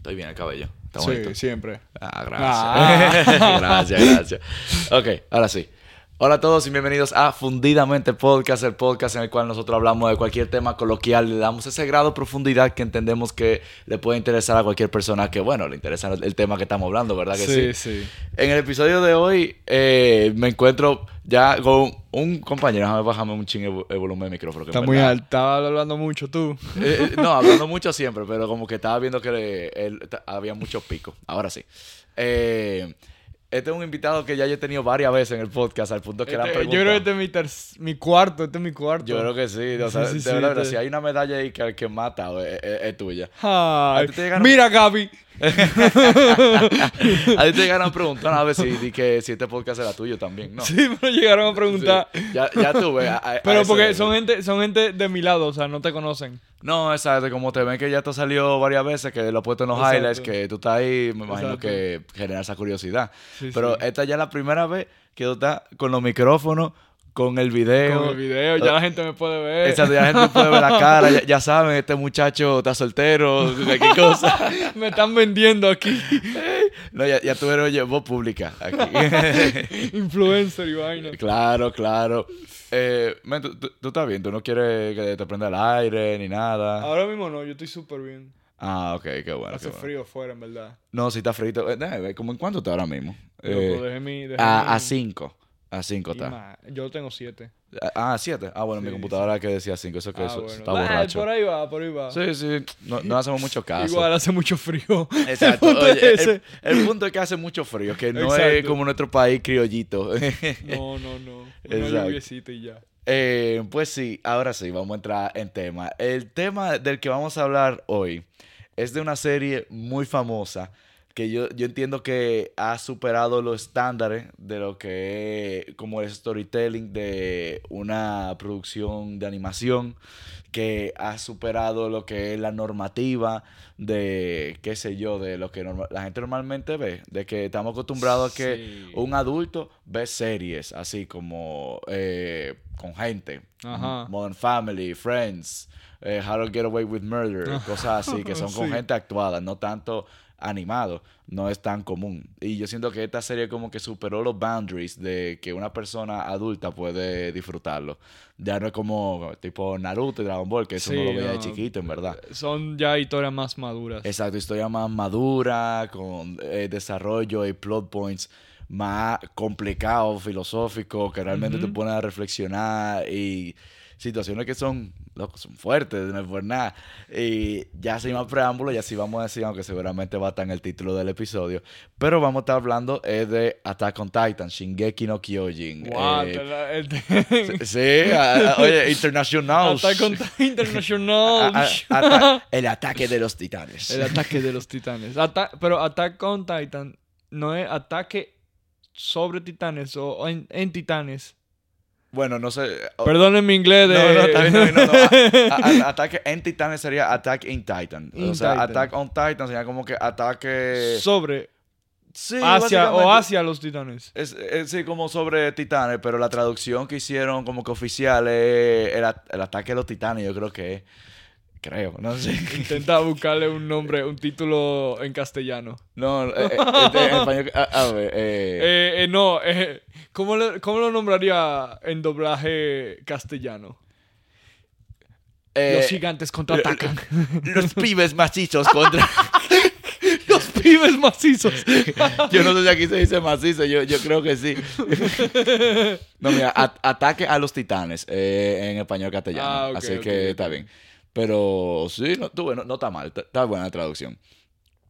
Estoy bien el cabello. Está Sí, siempre. Ah, gracias. gracias, gracias. Ok, ahora sí. Hola a todos y bienvenidos a Fundidamente Podcast, el podcast en el cual nosotros hablamos de cualquier tema coloquial, le damos ese grado de profundidad que entendemos que le puede interesar a cualquier persona que, bueno, le interesa el tema que estamos hablando, ¿verdad que sí? Sí, sí. En el episodio de hoy eh, me encuentro ya con un compañero, déjame bajarme un ching el, el volumen del micrófono. que Está muy alto. Estaba hablando mucho tú. eh, eh, no, hablando mucho siempre, pero como que estaba viendo que él- ta- había muchos picos. Ahora sí. Eh, este es un invitado que ya yo he tenido varias veces en el podcast, al punto que le han Este- yo creo que este es mi, ter- mi cuarto. Este es mi cuarto. Yo creo que sí. O sea, Sí, sí, de sí, verdad, este- si hay una medalla ahí que, que mata, es, es- es tuya. Ay, ¿A ti te llegaron- Mira, Gaby. A ti te llegaron a preguntar a ver si, di que, si este podcast era tuyo también, ¿no? Sí, me llegaron a preguntar. Sí. Ya, ya tuve. a- a- a Pero porque son gente, son gente de mi lado, o sea, no te conocen. No, exacto. Como te ven que ya te salió varias veces, que lo he puesto en los Exacto. highlights, que tú estás ahí, me imagino Exacto. que genera esa curiosidad. Sí, Pero sí. esta ya es la primera vez que tú estás con los micrófonos, con el video. Con el video, ya la gente me puede ver. Exacto, ya la gente puede ver la cara, ya, ya saben, este muchacho está soltero, cualquier cosa. me están vendiendo aquí. No, ya, ya tú eres oye, voz pública aquí. Influencer y vaina. claro, claro. Eh, men, tú, tú- tú estás bien, tú no quieres que te prenda el aire ni nada. Ahora mismo no, yo estoy súper bien. Ah, ok, qué bueno. Hace qué bueno. frío afuera, en verdad. No, si está frito. Eh, ¿cómo en cuánto está ahora mismo? Loco, Eh, dejé mi, dejé a 5. A 5 y está. Yo tengo siete. Ah, 7. Ah, bueno, mi Sí, computadora que decía 5. Eso que Ah, eso bueno. está borracho. por ahí va, por ahí va. Sí, sí. No, no hacemos mucho caso. Igual hace mucho frío. Exacto. El punto Oye, es el, punto es que hace mucho frío, que no es como nuestro país criollito. No, no, no. Una lluviecita y ya. Eh, pues sí, ahora sí, vamos a entrar en tema. El tema del que vamos a hablar hoy es de una serie muy famosa que yo, yo entiendo que ha superado los estándares de lo que es como el storytelling de una producción de animación, que ha superado lo que es la normativa de, qué sé yo, de lo que la gente normalmente ve, de que estamos acostumbrados a que un adulto ve series así como eh, con gente. Ajá. Modern Family, Friends, eh, How to Get Away with Murder, cosas así que son con Sí. gente actuada, no tanto animado, no es tan común. Y yo siento que esta serie como que superó los boundaries de que una persona adulta puede disfrutarlo. Ya no es como tipo Naruto y Dragon Ball, que eso Sí, no lo veía de chiquito, en verdad. Son ya historias más maduras. Exacto, historia más madura, con eh, desarrollo y plot points más complicados, filosóficos, que realmente te ponen a reflexionar y situaciones que son, loco, son fuertes, no es por nada. Y ya sin más preámbulo, ya sí vamos a decir, aunque seguramente va a estar en el título del episodio, pero vamos a estar hablando eh, de Attack on Titan, Shingeki no Kyojin. Wow, eh, te la- el- sí, a- a- oye, International. Attack on Titan International. A- el ataque de los titanes. El ataque de los titanes. Ata- pero Attack on Titan no es ataque sobre titanes o en, en titanes. Bueno, no sé. Perdonen mi inglés de... No, no, está bien, no, no, ataque en Titanes sería Attack in Titan. In o sea, Titan. Attack on Titan sería como que ataque. sobre Sí, hacia o hacia los titanes. Es, es, sí, como sobre titanes, pero la traducción que hicieron como que oficial es el, el ataque de los titanes, yo creo que es. Creo, no sé. Intenta buscarle un nombre, un título en castellano. No, eh, eh, este, en español. A, a ver, eh, Eh, eh, no, eh, ¿cómo, le- ¿cómo lo nombraría en doblaje castellano? los gigantes contraatacan. los pibes macizos contra. los pibes macizos. Yo no sé si aquí se dice macizo, yo, yo creo que sí. No, mira, ataque a los titanes eh, en español castellano. Ah, ok, así que está bien. Pero sí, no, tú, bueno, no está mal, está, está buena la traducción.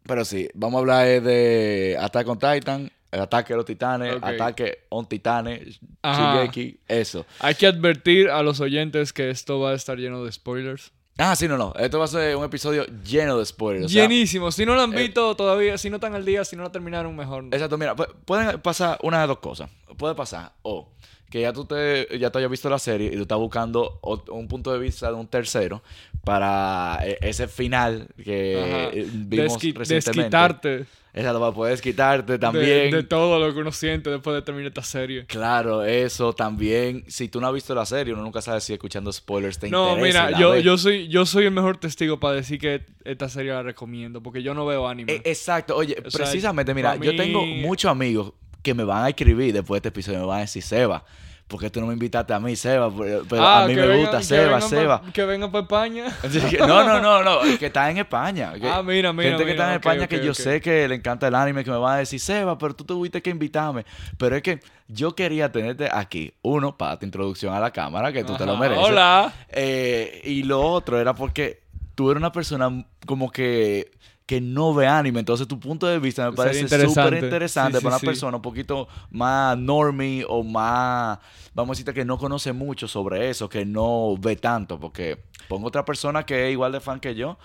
Pero sí, vamos a hablar de Attack on Titan, el ataque a los titanes, ataque on titanes, Ajá. Shingeki, eso. Hay que advertir a los oyentes que esto va a estar lleno de spoilers. Ah, sí, no, no. Esto va a ser un episodio lleno de spoilers. o sea, Llenísimo. Si no lo han eh, visto todavía, si no están al día, si no lo terminaron, mejor. Exacto, mira, pu- pueden pasar una de dos cosas. Puede pasar o que ya tú te, ya te hayas visto la serie y tú estás buscando un punto de vista de un tercero para eh, ese final que Ajá. eh, vimos Desqui- recientemente. desquitarte Exacto, para poder quitarte de- también. de, todo lo que uno siente después de terminar esta serie. Claro, eso también. Si tú no has visto la serie, uno nunca sabe si escuchando spoilers te No, interesa. mira, y la yo, yo, soy, yo soy el mejor testigo para decir que esta serie la recomiendo, porque yo no veo anime. Eh, exacto, oye, O sea, precisamente, mira, yo tengo muchos amigos que me van a escribir después de este episodio, me van a decir, Seba, ¿por qué tú no me invitaste a mí, Seba? Pero pero Ah, a mí me vengan- gusta Seba, vengan pa- Seba. que venga para España. No, no, no, no, que está en España. que- Ah, mira, mira, Gente que está en España que yo sé que le encanta el anime, que me van a decir, Seba, pero tú tuviste que invitarme. Pero es que yo quería tenerte aquí, uno, para tu introducción a la cámara, que tú te lo mereces. Hola. Eh, y lo otro era porque tú eres una persona como que, que no ve anime, entonces tu punto de vista me parece súper interesante Sí, sí, para una sí. persona un poquito más normie o más, vamos a decirte que no conoce mucho sobre eso, que no ve tanto, porque pongo otra persona que es igual de fan que yo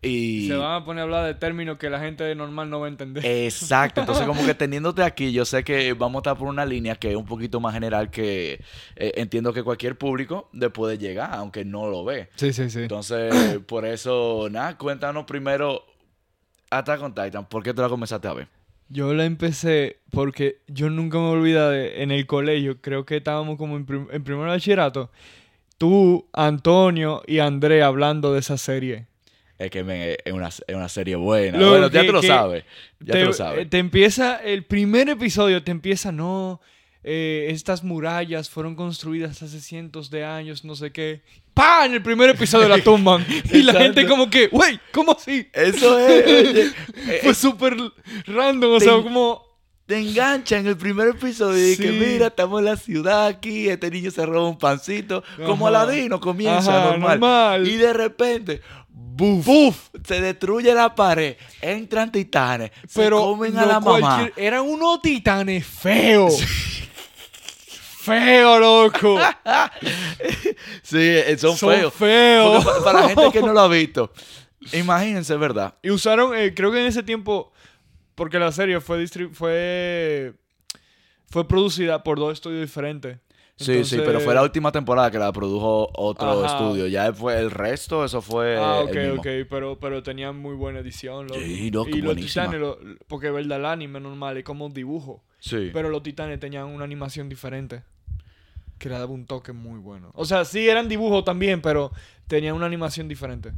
y... Se van a poner a hablar de términos que la gente normal no va a entender. Exacto, entonces como que teniéndote aquí, yo sé que vamos a estar por una línea que es un poquito más general que eh, entiendo que cualquier público le puede llegar, aunque no lo ve. sí, sí, sí. Entonces, por eso, nada, cuéntanos primero Attack on Titan, ¿por qué tú la comenzaste a ver? Yo la empecé porque yo nunca me olvidé de, en el colegio, creo que estábamos como en, prim- en primer bachillerato, tú, Antonio y André hablando de esa serie. Es que es, una, es una serie buena. Lo bueno, ya que- te lo sabes. Ya te, te, lo sabes. te empieza, el primer episodio te empieza, no, eh, estas murallas fueron construidas hace cientos de años, no sé qué. ¡Pah! En el primer episodio la tumban. y la gente como que, wey, ¿cómo así? Eso es, oye, eh, Fue súper random, o sea, como... te engancha en el primer episodio y que mira, estamos en la ciudad aquí, este niño se roba un pancito, como. Aladino comienza Ajá, normal. normal. Y de repente, ¡buf! Se destruye la pared, entran titanes, Pero se comen a la mamá. eran unos titanes feos. Feo, loco. Sí, eh, son, Son feos. feos. Para la gente que no lo ha visto, imagínense, ¿verdad? Y usaron, eh, creo que en ese tiempo, porque la serie fue fue fue producida por dos estudios diferentes. Sí, sí, pero fue la última temporada que la produjo otro Ajá. estudio. Ya fue el resto, eso fue. Ah, el ok, mismo. ok, pero, pero tenían muy buena edición. loco. Sí, loco, y los buenísima. titanes, lo- porque verdad, el anime normal es como un dibujo. Sí. Pero los titanes tenían una animación diferente. Que le daba un toque muy bueno. O sea, sí eran dibujos también, pero tenían una animación diferente.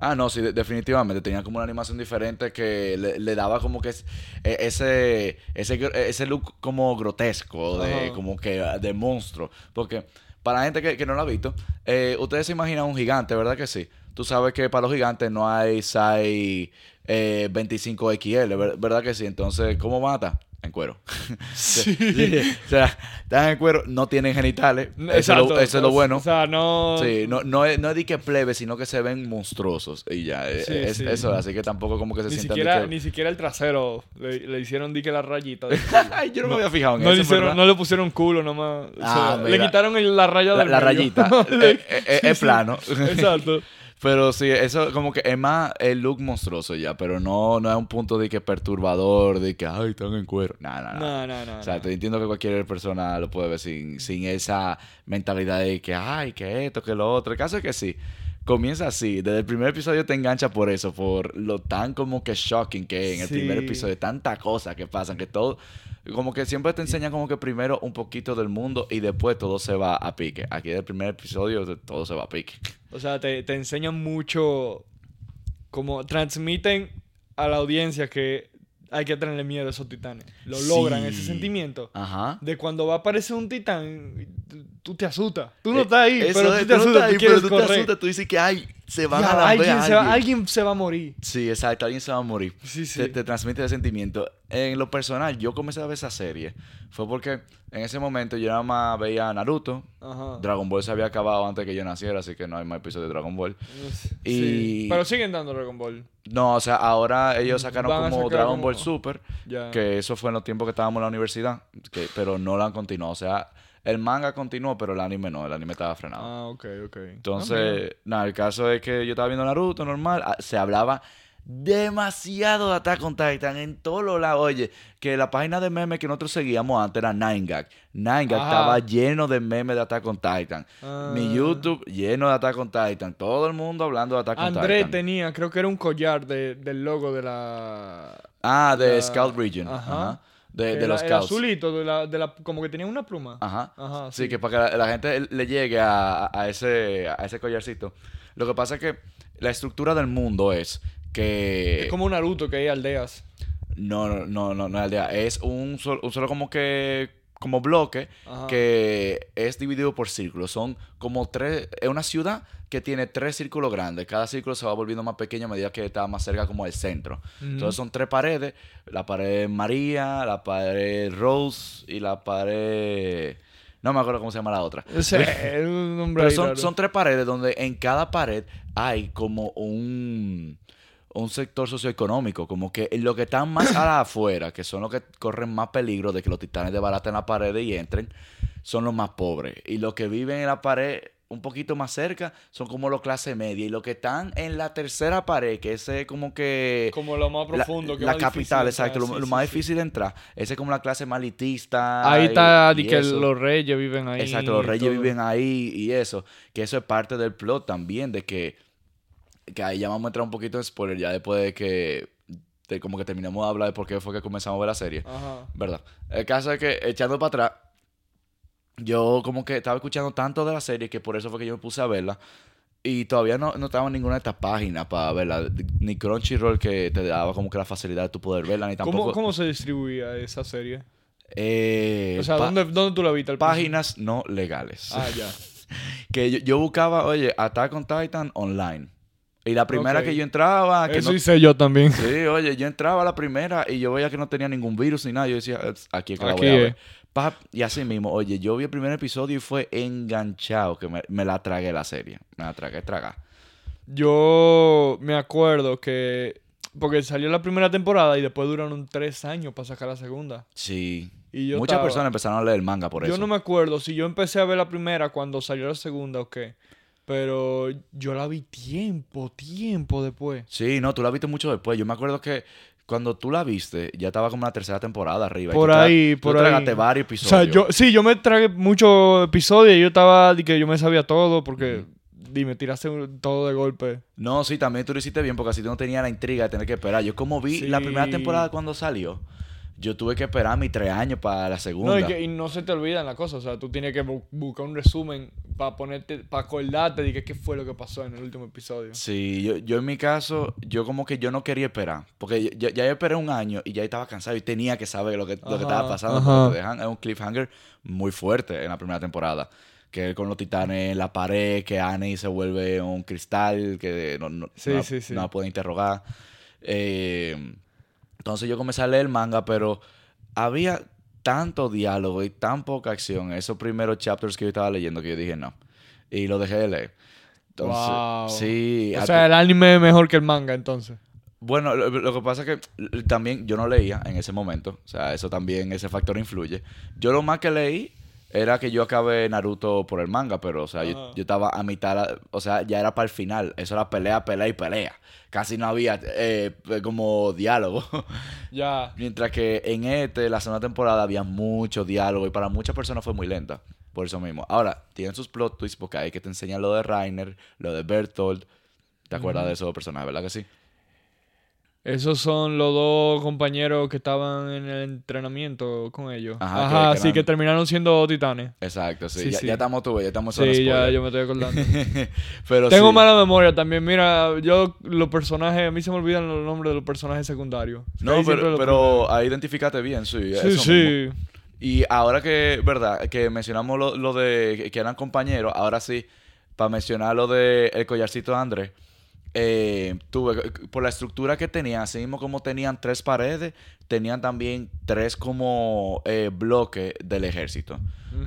Ah, no, sí, de- definitivamente. Tenía como una animación diferente que le, le daba como que es- e- ese, ese, ese look como grotesco, de, Ajá. como que de monstruo. Porque para la gente que, que no lo ha visto, eh, ustedes se imaginan un gigante, ¿verdad que sí? Tú sabes que para los gigantes no hay size eh, 25XL, ver- ¿verdad que sí? Entonces, ¿cómo mata? En cuero. Sí. o sea, están en cuero, no tienen genitales. Eso, es lo, eso es lo bueno. O sea, no. Sí, no, no, es, no es de que plebe, sino que se ven monstruosos. Y ya, eh, Sí, es, eso, así que tampoco como que se Ni sientan siquiera, que- ni siquiera el trasero le, le hicieron di que la rayita. Ay, yo no, me había fijado en no, eso, le hicieron- no le pusieron culo nomás. O Ah, sea, le quitaron el- la raya La, del la medio. rayita. Le- Eh, eh, es plano. Exacto. Pero sí, eso como que es más el look monstruoso ya, pero no, no es un punto de que perturbador, de que, ay, están en cuero. No, no, no. No, no, no. O sea, no. te entiendo que cualquier persona lo puede ver sin, sin esa mentalidad de que, ay, que esto, que lo otro. El caso es que sí, comienza así. Desde el primer episodio te engancha por eso, por lo tan como que shocking que es en el primer episodio. Tanta cosa que pasan, que todo, como que siempre te enseñan como que primero un poquito del mundo y después todo se va a pique. Aquí del primer episodio todo se va a pique. O sea, te, te enseñan mucho. Como transmiten a la audiencia que hay que tenerle miedo a esos titanes. Lo Sí. logran, ese sentimiento. Ajá. De cuando va a aparecer un titán, tú- te asustas. Tú no Eh, estás ahí, pero tú te asustas, tú ahí, pero tú te asustas, tú dices que, ay, se van Ya, a alguien, a se va, alguien. alguien se va a morir. Sí, exacto, alguien se va a morir. Sí, sí. Te, te transmite ese sentimiento. En lo personal, yo comencé a ver esa serie. Fue porque en ese momento yo nada más veía Naruto. Ajá. Dragon Ball se había acabado antes que yo naciera, así que no hay más episodios de Dragon Ball. Sí. Y- Pero siguen dando Dragon Ball. No, o sea, ahora ellos sacaron Van a como sacar Dragon como- Ball Super, Ya. que eso fue en los tiempos que estábamos en la universidad, que, pero no lo han continuado. O sea, el manga continuó, pero el anime no, el anime estaba frenado. Ah, ok, ok. Ah, Entonces, nada, el caso es que yo estaba viendo Naruto normal, ah, se hablaba demasiado de Attack on Titan en todos los lados. Oye, que la página de memes que nosotros seguíamos antes era 9gag. 9gag Ajá. estaba lleno de memes de Attack on Titan. Mi Ah. YouTube lleno de Attack on Titan. Todo el mundo hablando de Attack on André Titan. tenía, creo que era un collar de- del logo de la... Ah, de la- Scout Region. Ajá. Ajá. De, los el azulito, de la, de la, como que tenía una pluma. Ajá. Ajá, Sí, sí. que para que la, la gente le llegue a, a ese, a ese collarcito. Lo que pasa es que la estructura del mundo es que... Es como un Naruto que hay aldeas. No, no, no, no, no es aldea. Es un solo como que... Como bloque Ajá. que es dividido por círculos. Son como tres... Es una ciudad que tiene tres círculos grandes. Cada círculo se va volviendo más pequeño a medida que está más cerca como del centro. Entonces son tres paredes. La pared María, la pared Rose y la pared... No me acuerdo cómo se llama la otra. O sea, es un nombre Pero son, son tres paredes donde en cada pared hay como un, un sector socioeconómico. Como que lo que están más a la afuera, que son los que corren más peligro de que los titanes desbaraten la pared y entren, son los más pobres. Y los que viven en la pared un poquito más cerca son como los clase media. Y los que están en la tercera pared, que ese es como que... Como lo más la- profundo. que la más difícil capital, exacto. Lo, sí, lo sí, más sí. difícil de entrar. Ese es como la clase más elitista. Ahí y- está, y que eso. los reyes viven ahí. Exacto, los reyes todo. viven ahí y eso. Que eso es parte del plot también, de que, que ahí ya vamos a entrar un poquito en spoiler, ya después de que, de como que terminamos de hablar de por qué fue que comenzamos a ver la serie. Ajá. ¿Verdad? El caso es que, echando para atrás, yo como que estaba escuchando tanto de la serie que por eso fue que yo me puse a verla. Y todavía no, no estaba en ninguna de estas páginas para verla. Ni Crunchyroll que te daba como que la facilidad de tu poder verla, ni tampoco... ¿Cómo, ¿Cómo se distribuía esa serie? eh, O sea, ¿dónde, ¿dónde tú la viste? Páginas no legales. Ah, ya. Que yo, yo buscaba, oye, Attack on Titan online. Y la primera que yo entraba, que Eso no- hice yo también. Sí, oye, yo entraba a la primera y yo veía que no tenía ningún virus ni nada. Yo decía, "Es- aquí es que la voy a ver. Pap, y así mismo, oye, yo vi el primer episodio y fue enganchado, que me, me la tragué la serie. Me la tragué, traga. Yo me acuerdo que. Porque salió la primera temporada y después duraron tres años para sacar la segunda. Sí. Y yo Muchas estaba- personas empezaron a leer el manga por yo eso. no me acuerdo si yo empecé a ver la primera cuando salió la segunda o qué. Pero yo la vi tiempo, tiempo después. Sí, no, tú la viste mucho después. Yo me acuerdo que cuando tú la viste, ya estaba como la tercera temporada arriba. y Por tú ahí, tú por ahí. tragaste varios O episodios. sea, yo, sí, yo me tragué muchos episodios y yo estaba, que yo me sabía todo porque, dime, tiraste un- todo de golpe. No, sí, también tú lo hiciste bien porque así tú no tenías la intriga de tener que esperar. Yo como vi la primera temporada cuando salió, yo tuve que esperar mis tres años para la segunda. No, y, que, y no se te olvidan las cosas, o sea, tú tienes que bu- buscar un resumen para ponerte, para acordarte de que qué fue lo que pasó en el último episodio. Sí, yo, yo en mi caso, yo como que yo no quería esperar. Porque ya, ya yo esperé un año y ya estaba cansado y tenía que saber lo que, lo que estaba pasando. te dejan, es un cliffhanger muy fuerte en la primera temporada. Que con los titanes en la pared, que Annie se vuelve un cristal, que no, no, Sí, no la- sí, sí. no la puede interrogar. Eh, entonces yo comencé a leer el manga, pero había tanto diálogo y tan poca acción en esos primeros chapters que yo estaba leyendo que yo dije no. Y lo dejé de leer. Entonces, Wow. sí. O sea, el anime es mejor que el manga, entonces. bueno, lo, lo que pasa es que también yo no leía en ese momento. O sea, eso también, ese factor influye. Yo lo más que leí era que yo acabé Naruto por el manga, pero, o sea, yo, yo estaba a mitad, o sea, ya era para el final. Eso era pelea, pelea y pelea. Casi no había eh, como diálogo. Ya. Mientras que en este, la segunda temporada, había mucho diálogo y para muchas personas fue muy lenta. Por eso mismo. Ahora, tienen sus plot twists porque hay que te enseñan lo de Rainer, lo de Bertolt. ¿Te acuerdas de esos personajes, verdad que sí? Esos son los dos compañeros que estaban en el entrenamiento con ellos. Ajá, Ajá, que- que sí, eran- que terminaron siendo titanes. Exacto, sí. Sí, ya, sí. ya estamos tú, ya estamos en Sí, ya yo me estoy acordando. Pero Tengo sí. mala memoria también. Mira, yo los personajes, a mí se me olvidan los nombres de los personajes secundarios. No, Ahí pero, pero ahí identificaste bien, sí. Sí, eso mismo. sí. Y ahora que, verdad, que mencionamos lo, lo de que eran compañeros, ahora sí, para mencionar lo de el collarcito de Andrés, eh, tuve, por la estructura que tenían, así mismo como tenían tres paredes, tenían también tres como eh, bloques del ejército.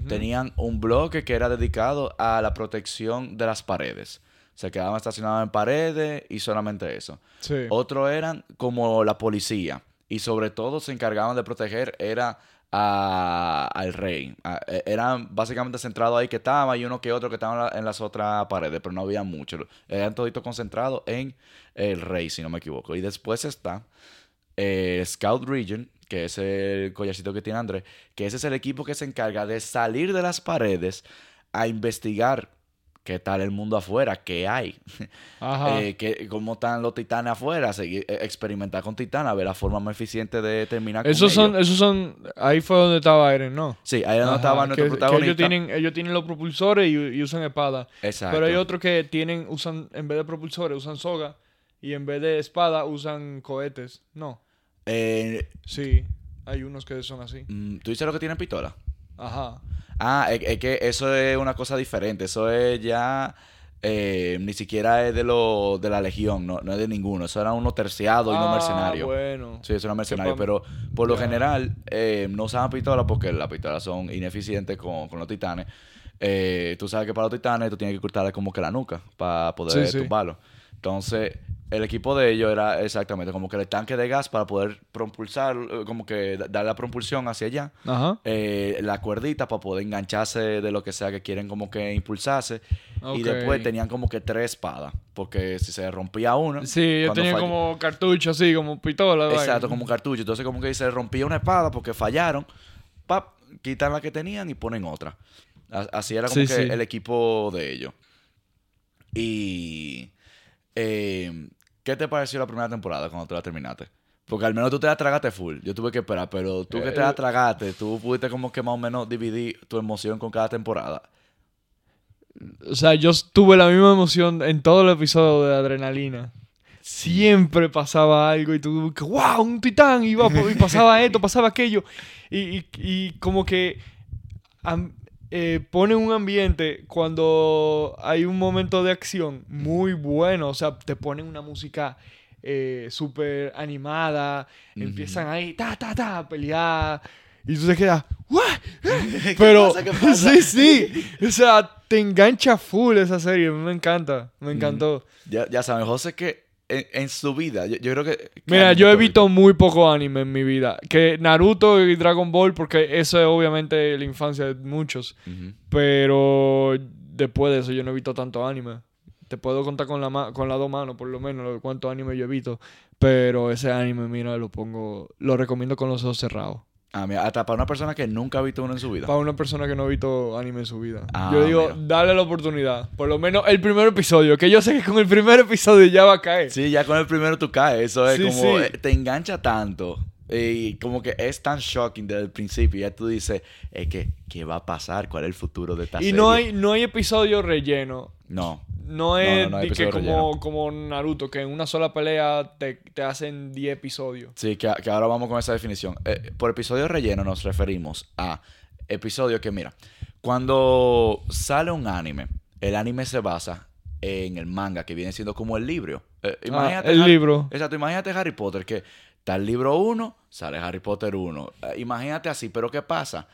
Tenían un bloque que era dedicado a la protección de las paredes. Se quedaban estacionados en paredes y solamente eso. Sí. Otro eran como la policía. Y sobre todo se encargaban de proteger era a- al rey. E- eran básicamente centrados ahí que estaban y uno que otro que estaban en las otras paredes, pero no había mucho. Eran toditos concentrados en el rey, si no me equivoco. Y después está eh, Scout Region, que es el collarcito que tiene Andrés, que ese es el equipo que se encarga de salir de las paredes a investigar qué tal el mundo afuera, qué hay, Ajá. eh, qué- cómo están los titanes afuera, seguir, eh, experimentar con titanes, ver la forma más eficiente de terminar con esos son, ellos. esos son, ahí fue donde estaba Eren, ¿no? Sí, ahí donde estaba que- nuestro que protagonista. ellos tienen, ellos tienen los propulsores y, y usan espada. Exacto. Pero hay otros que tienen, usan, en vez de propulsores, usan soga. Y en vez de espada, usan cohetes. No. Eh, Sí, hay unos que son así. mm, ¿Tú dices lo que tienen pistola? Ajá. Ah, es, es que eso es una cosa diferente. Eso es ya. eh, ni siquiera es de lo de la legión, no, no es de ninguno. Eso era uno terciado y Ah, mercenario. bueno. Sí, eso era mercenario. Pero por lo Ya. general eh, no usaban pistolas porque las pistolas son ineficientes con, con los titanes. Eh, tú sabes que para los titanes tú tienes que cortarle como que la nuca para poder Sí, sí. tumbarlo. Entonces, el equipo de ellos era exactamente como que el tanque de gas para poder propulsar, como que da- darle la propulsión hacia allá Ajá. eh, la cuerdita para poder engancharse de lo que sea que quieren como que impulsarse. Y después tenían como que tres espadas. Porque si se rompía una... Sí, yo cuando tenía fall- como cartucho así, como pistola. Exacto, como cartucho. Entonces como que se rompía una espada porque fallaron. Pap, quitan la que tenían y ponen otra. Así era como Sí, que sí. el equipo de ellos. Y... eh, ¿Qué te pareció la primera temporada cuando te la terminaste? Porque al menos tú te la tragaste full. Yo tuve que esperar, pero tú que te la Eh, tragaste, tú pudiste como que más o menos dividir tu emoción con cada temporada. O sea, yo tuve la misma emoción en todo el episodio de Adrenalina. Siempre pasaba algo y tú, wow, un titán, y, iba, y pasaba esto, pasaba aquello. Y, y- y como que eh, pone un ambiente cuando hay un momento de acción muy bueno. O sea, te ponen una música eh, súper animada, Ujú. empiezan ahí, ta, ta, ta, a pelear. Y tú te quedas, ¿what? Pero, pasa? ¿Qué pasa? sí, sí. O sea, te engancha full esa serie. Me encanta. Me encantó. Ya, ya saben, José, que en, en su vida, yo, yo creo que... que Mira, yo he visto muy poco anime en mi vida. Que Naruto y Dragon Ball, porque eso es obviamente la infancia de muchos. Pero después de eso yo no he visto tanto anime. Te puedo contar con la con las dos manos, por lo menos, lo- cuánto anime yo he visto. Pero ese anime, mira, lo pongo... Lo recomiendo con los ojos cerrados. Ah, mira, hasta para una persona que nunca ha visto uno en su vida. Para una persona que no ha visto anime en su vida. Ah, yo digo, mira. dale la oportunidad. Por lo menos el primer episodio. Que yo sé que con el primer episodio ya va a caer. Sí, ya con el primero tú caes. Eso es Sí, como... sí. eh, Te engancha tanto. Y como que es tan shocking desde el principio. Ya tú dices, es que, ¿qué va a pasar? ¿Cuál es el futuro de esta y serie? no hay, no hay episodio relleno. No. No es no, que como, como Naruto, que en una sola pelea te, te hacen 10 episodios. Sí, que, que ahora vamos con esa definición. Eh, por episodio relleno nos referimos a episodios que, mira, cuando sale un anime, el anime se basa en el manga, que viene siendo como el libro. Eh, Ah, imagínate el Har- libro. Exacto, imagínate Harry Potter, que está el libro 1, sale Harry Potter 1. Eh, imagínate así, pero ¿qué pasa?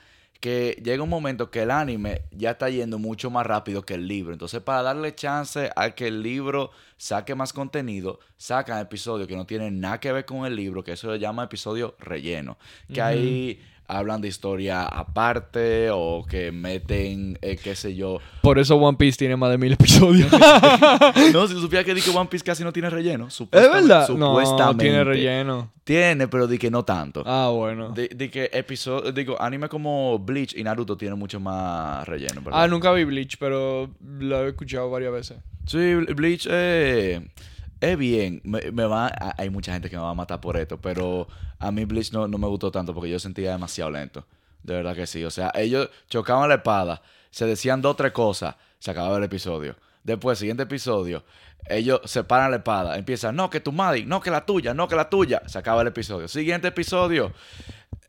Que llega un momento que el anime ya está yendo mucho más rápido que el libro. Entonces, para darle chance a que el libro saque más contenido, sacan episodios que no tienen nada que ver con el libro, que eso se llama episodio relleno. Que ahí hablan de historia aparte o que meten, eh, qué sé yo. Por eso One Piece tiene más de mil episodios. No, si supieras que di que One Piece casi no tiene relleno. ¿Es supuestamente- verdad? No, Supuestamente. tiene relleno. Tiene, pero di que no tanto. Ah, bueno. De que episodio, digo, anime como Bleach y Naruto tienen mucho más relleno, ¿verdad? Ah, nunca vi Bleach, pero lo he escuchado varias veces. Sí, Bleach eh, es bien. Me, va, hay mucha gente que me va a matar por esto, pero a mí Bleach no, no me gustó tanto porque yo sentía demasiado lento. De verdad que sí. O sea, ellos chocaban la espada, se decían dos o tres cosas, se acababa el episodio. Después, siguiente episodio, ellos separan la espada, empiezan, no, que tu madre, no, que la tuya, no, que la tuya. Se acaba el episodio. Siguiente episodio,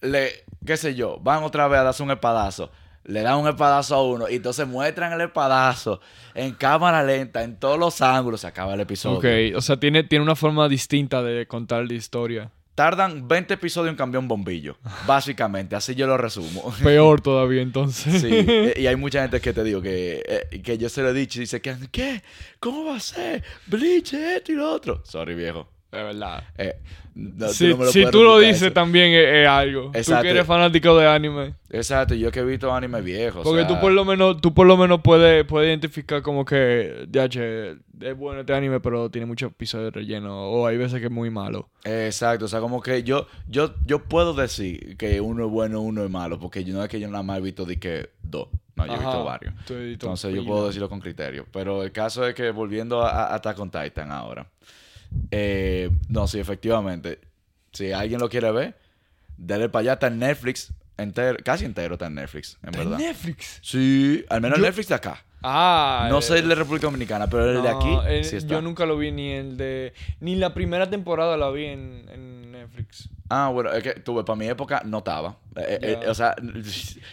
le, qué sé yo, van otra vez a darse un espadazo. Le dan un espadazo a uno y entonces muestran el espadazo en cámara lenta, en todos los ángulos. Se acaba el episodio. Ok, o sea, tiene, tiene una forma distinta de contar la historia. Tardan 20 episodios en cambiar un bombillo. Básicamente, así yo lo resumo. Peor todavía, entonces. Sí, eh, y hay mucha gente que te digo que, eh, que yo se lo he dicho y dice que, ¿qué? ¿Cómo va a ser? Bleach, esto y lo otro. Sorry, viejo. Verdad. Eh, no, si no me lo si tú lo dices, eso. también es, es algo. Tú Exacto. que eres fanático de anime. Exacto, yo que he visto anime viejos. Porque tú por lo menos, tú por lo menos puedes, puedes identificar como que, DH, es bueno este anime, pero tiene muchos episodios de relleno. O hay veces que es muy malo. Exacto, o sea, como que yo, yo, yo puedo decir que uno es bueno, uno es malo, porque yo no es que yo nada más he visto de que dos. No, yo he visto varios. Tú Entonces yo puedo decirlo con criterio. Pero el caso es que volviendo a, a Attack on Titan ahora. Eh, no, sí, efectivamente. Si alguien lo quiere ver, dale para allá. Está en Netflix. Entero, casi entero está en Netflix, en ¿Está verdad. Netflix? Sí, al menos Yo- Netflix de acá. Ah. No eh, sé el de República Dominicana, pero el de aquí eh, sí está. Yo nunca lo vi ni el de... Ni la primera temporada la vi en, en Netflix. Ah, bueno, es que tuve, para mi época no estaba. Eh, eh, o sea,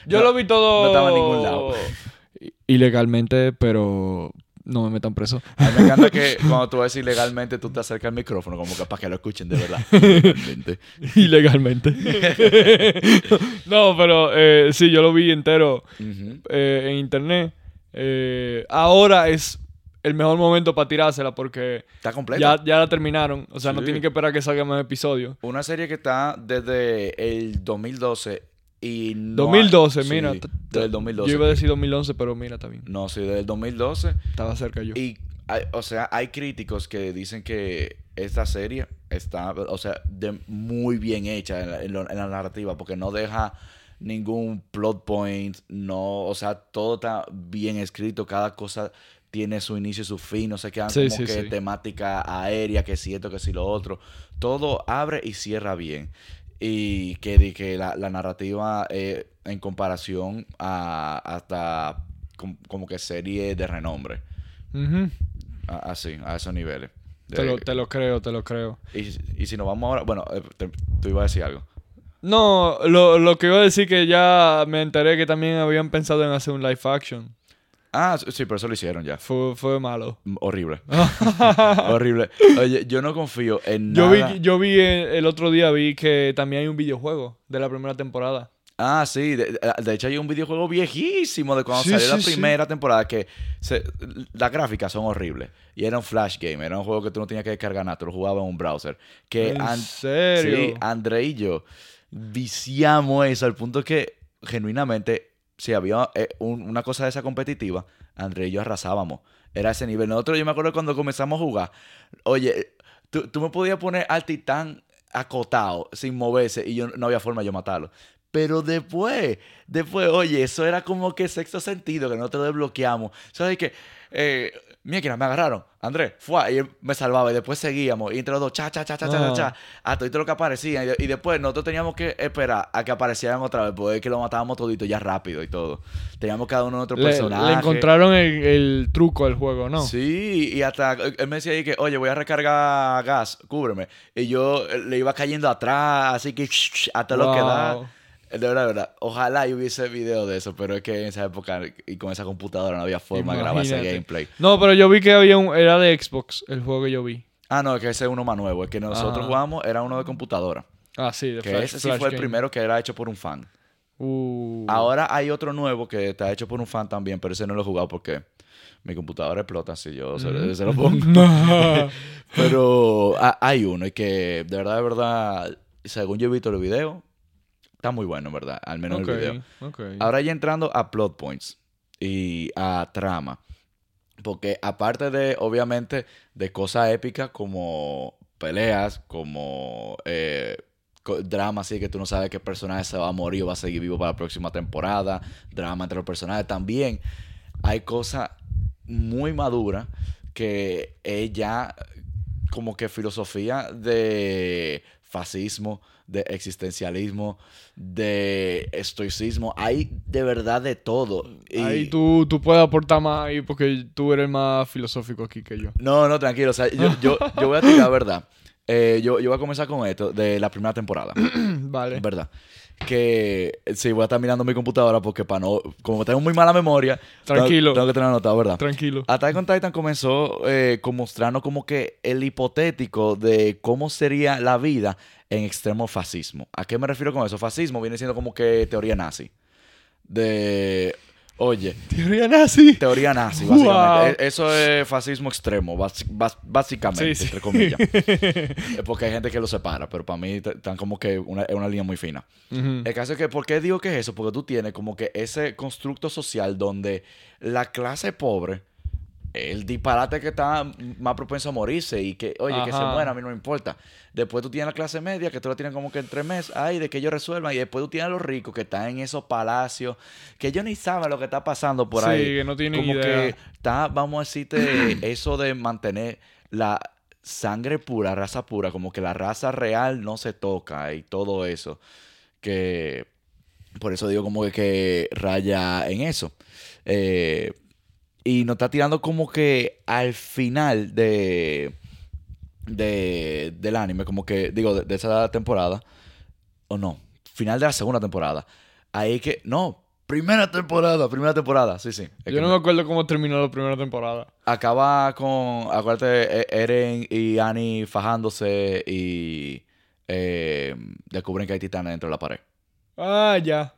Yo no- lo vi todo... no estaba en ningún lado. Ilegalmente, pero no me metan preso. A mí me encanta que cuando tú ves ilegalmente, tú te acercas al micrófono, como que para que lo escuchen de verdad. Ilegalmente. Ilegalmente. no, pero eh, sí, yo lo vi entero eh, en internet. Eh, ahora es el mejor momento para tirársela porque Está completo. ya, ya la terminaron. O sea, no tienen que esperar que salga más episodios. Una serie que está desde el 2012 y no 2012, hay- sí, mira. t- t- desde el 2012. Yo iba a decir 2011, pero mira, está bien. No, sí, desde el 2012. Estaba cerca yo. Y, hay- o sea, hay críticos que dicen que esta serie está, o sea, de muy bien hecha en la, en lo- en la narrativa, porque no deja ningún plot point, no, o sea, todo está bien escrito, cada cosa tiene su inicio y su fin, no se quedan Sí, como sí, que sí. temática aérea, que si esto, que si lo otro. Todo abre y cierra bien. Y que, que la, la narrativa eh, en comparación a hasta com- como que serie de renombre. Así, a esos niveles. te, lo, te lo creo, te lo creo. y, y si nos vamos ahora, bueno, eh, te- tú ibas a decir algo. No, lo, lo que iba a decir que ya me enteré que también habían pensado en hacer un live action. Ah, sí, pero eso lo hicieron ya. Fue, fue malo. Horrible. Horrible. Oye, yo no confío en Yo nada. vi, yo vi eh, el otro día vi que también hay un videojuego de la primera temporada. Ah, sí. De, de hecho, hay un videojuego viejísimo de cuando Sí, salió la sí. primera temporada que se- las gráficas son horribles. Y era un flash game. Era un juego que tú no tenías que descargar nada. Tú lo jugabas en un browser. Que ¿En serio? Sí, André y yo viciamos eso al punto que genuinamente, si había eh, un- una cosa de esa competitiva, André y yo arrasábamos. Era ese nivel. Nosotros, yo me acuerdo cuando comenzamos a jugar, oye, tú, tú me podías poner al titán acotado, sin moverse, y yo no había forma de yo matarlo. Pero después, después, oye, eso era como que sexto sentido, que no te desbloqueamos. ¿Sabes qué? Eh, mira, me agarraron. Andrés, fue, y él me salvaba. Y después seguíamos. Y entre los dos, cha, cha, cha, cha, cha, cha, Ah. cha. Hasta todo lo que aparecía. Y, de- y después nosotros teníamos que esperar a que aparecieran otra vez. Porque es que lo matábamos todito ya rápido y todo. Teníamos cada uno nuestro Le, personaje. le encontraron el, el truco al juego, ¿no? Sí, y hasta él me decía ahí que, oye, voy a recargar gas, cúbreme. Y yo eh, le iba cayendo atrás, así que hasta lo que da. Wow. De verdad, de verdad. Ojalá y hubiese video de eso, pero es que en esa época y con esa computadora no había forma de grabar ese gameplay. No, pero yo vi que había un... Era de Xbox, el juego que yo vi. Ah, no, que ese es uno más nuevo. El que nosotros Ajá. jugamos era uno de computadora. Ah, sí, de Que Flash- ese sí Flash fue el primero que era hecho por un fan. Uh. Ahora hay otro nuevo que está hecho por un fan también, pero ese no lo he jugado porque mi computadora explota si yo se, se lo pongo. Pero ha- hay uno y que de verdad, de verdad, según yo he visto el video, está muy bueno, en verdad, al menos ok, el video. Ahora ya entrando a plot points y a trama. Porque aparte de, obviamente, de cosas épicas como peleas, como eh, drama así que tú no sabes qué personaje se va a morir o va a seguir vivo para la próxima temporada, drama entre los personajes también, hay cosas muy maduras que es ya como que filosofía de fascismo, de existencialismo, de estoicismo, hay de verdad de todo. Y- Ahí tú, tú puedes aportar más ahí porque tú eres más filosófico aquí que yo. No, no, tranquilo. O sea, yo, yo, yo voy a tirar verdad. Eh, yo, yo voy a comenzar con esto de la primera temporada. vale. ¿Verdad? Que sí, voy a estar mirando mi computadora porque para no. Como tengo muy mala memoria. Tranquilo. Tengo, que tener anotado, ¿verdad? Tranquilo. Attack on Titan comenzó eh, con mostrarnos como que el hipotético de cómo sería la vida en extremo fascismo. ¿A qué me refiero con eso? Fascismo viene siendo como que teoría nazi. De. Oye, Teoría nazi. teoría nazi, básicamente. E- Eso es fascismo extremo, básicamente, Sí, sí. entre comillas. Porque hay gente que lo separa, pero para mí están como que una, es una línea muy fina. El caso es que, ¿por qué digo que es eso? Porque tú tienes como que ese constructo social donde la clase pobre, el disparate que está más propenso a morirse y que, oye, que se muera, a mí no me importa. Después tú tienes la clase media, que tú la tienes como que en tres meses, ay, de que ellos resuelvan. Y después tú tienes a los ricos que están en esos palacios, que ellos ni saben lo que está pasando por Sí, ahí. que no tienen como idea. que está, vamos a decirte, eso de mantener la sangre pura, raza pura, como que la raza real no se toca y todo eso. Que por eso digo como que, que raya en eso. Eh, y nos está tirando como que al final de, de del anime, como que, digo, de, de esa temporada, o no, final de la segunda temporada. Ahí que, no, primera temporada, primera temporada, sí, sí. Es Yo no me acuerdo cómo terminó la primera temporada. Acaba con, acuérdate, E- Eren y Annie fajándose y eh, descubren que hay titanes dentro de la pared. Ah, ya.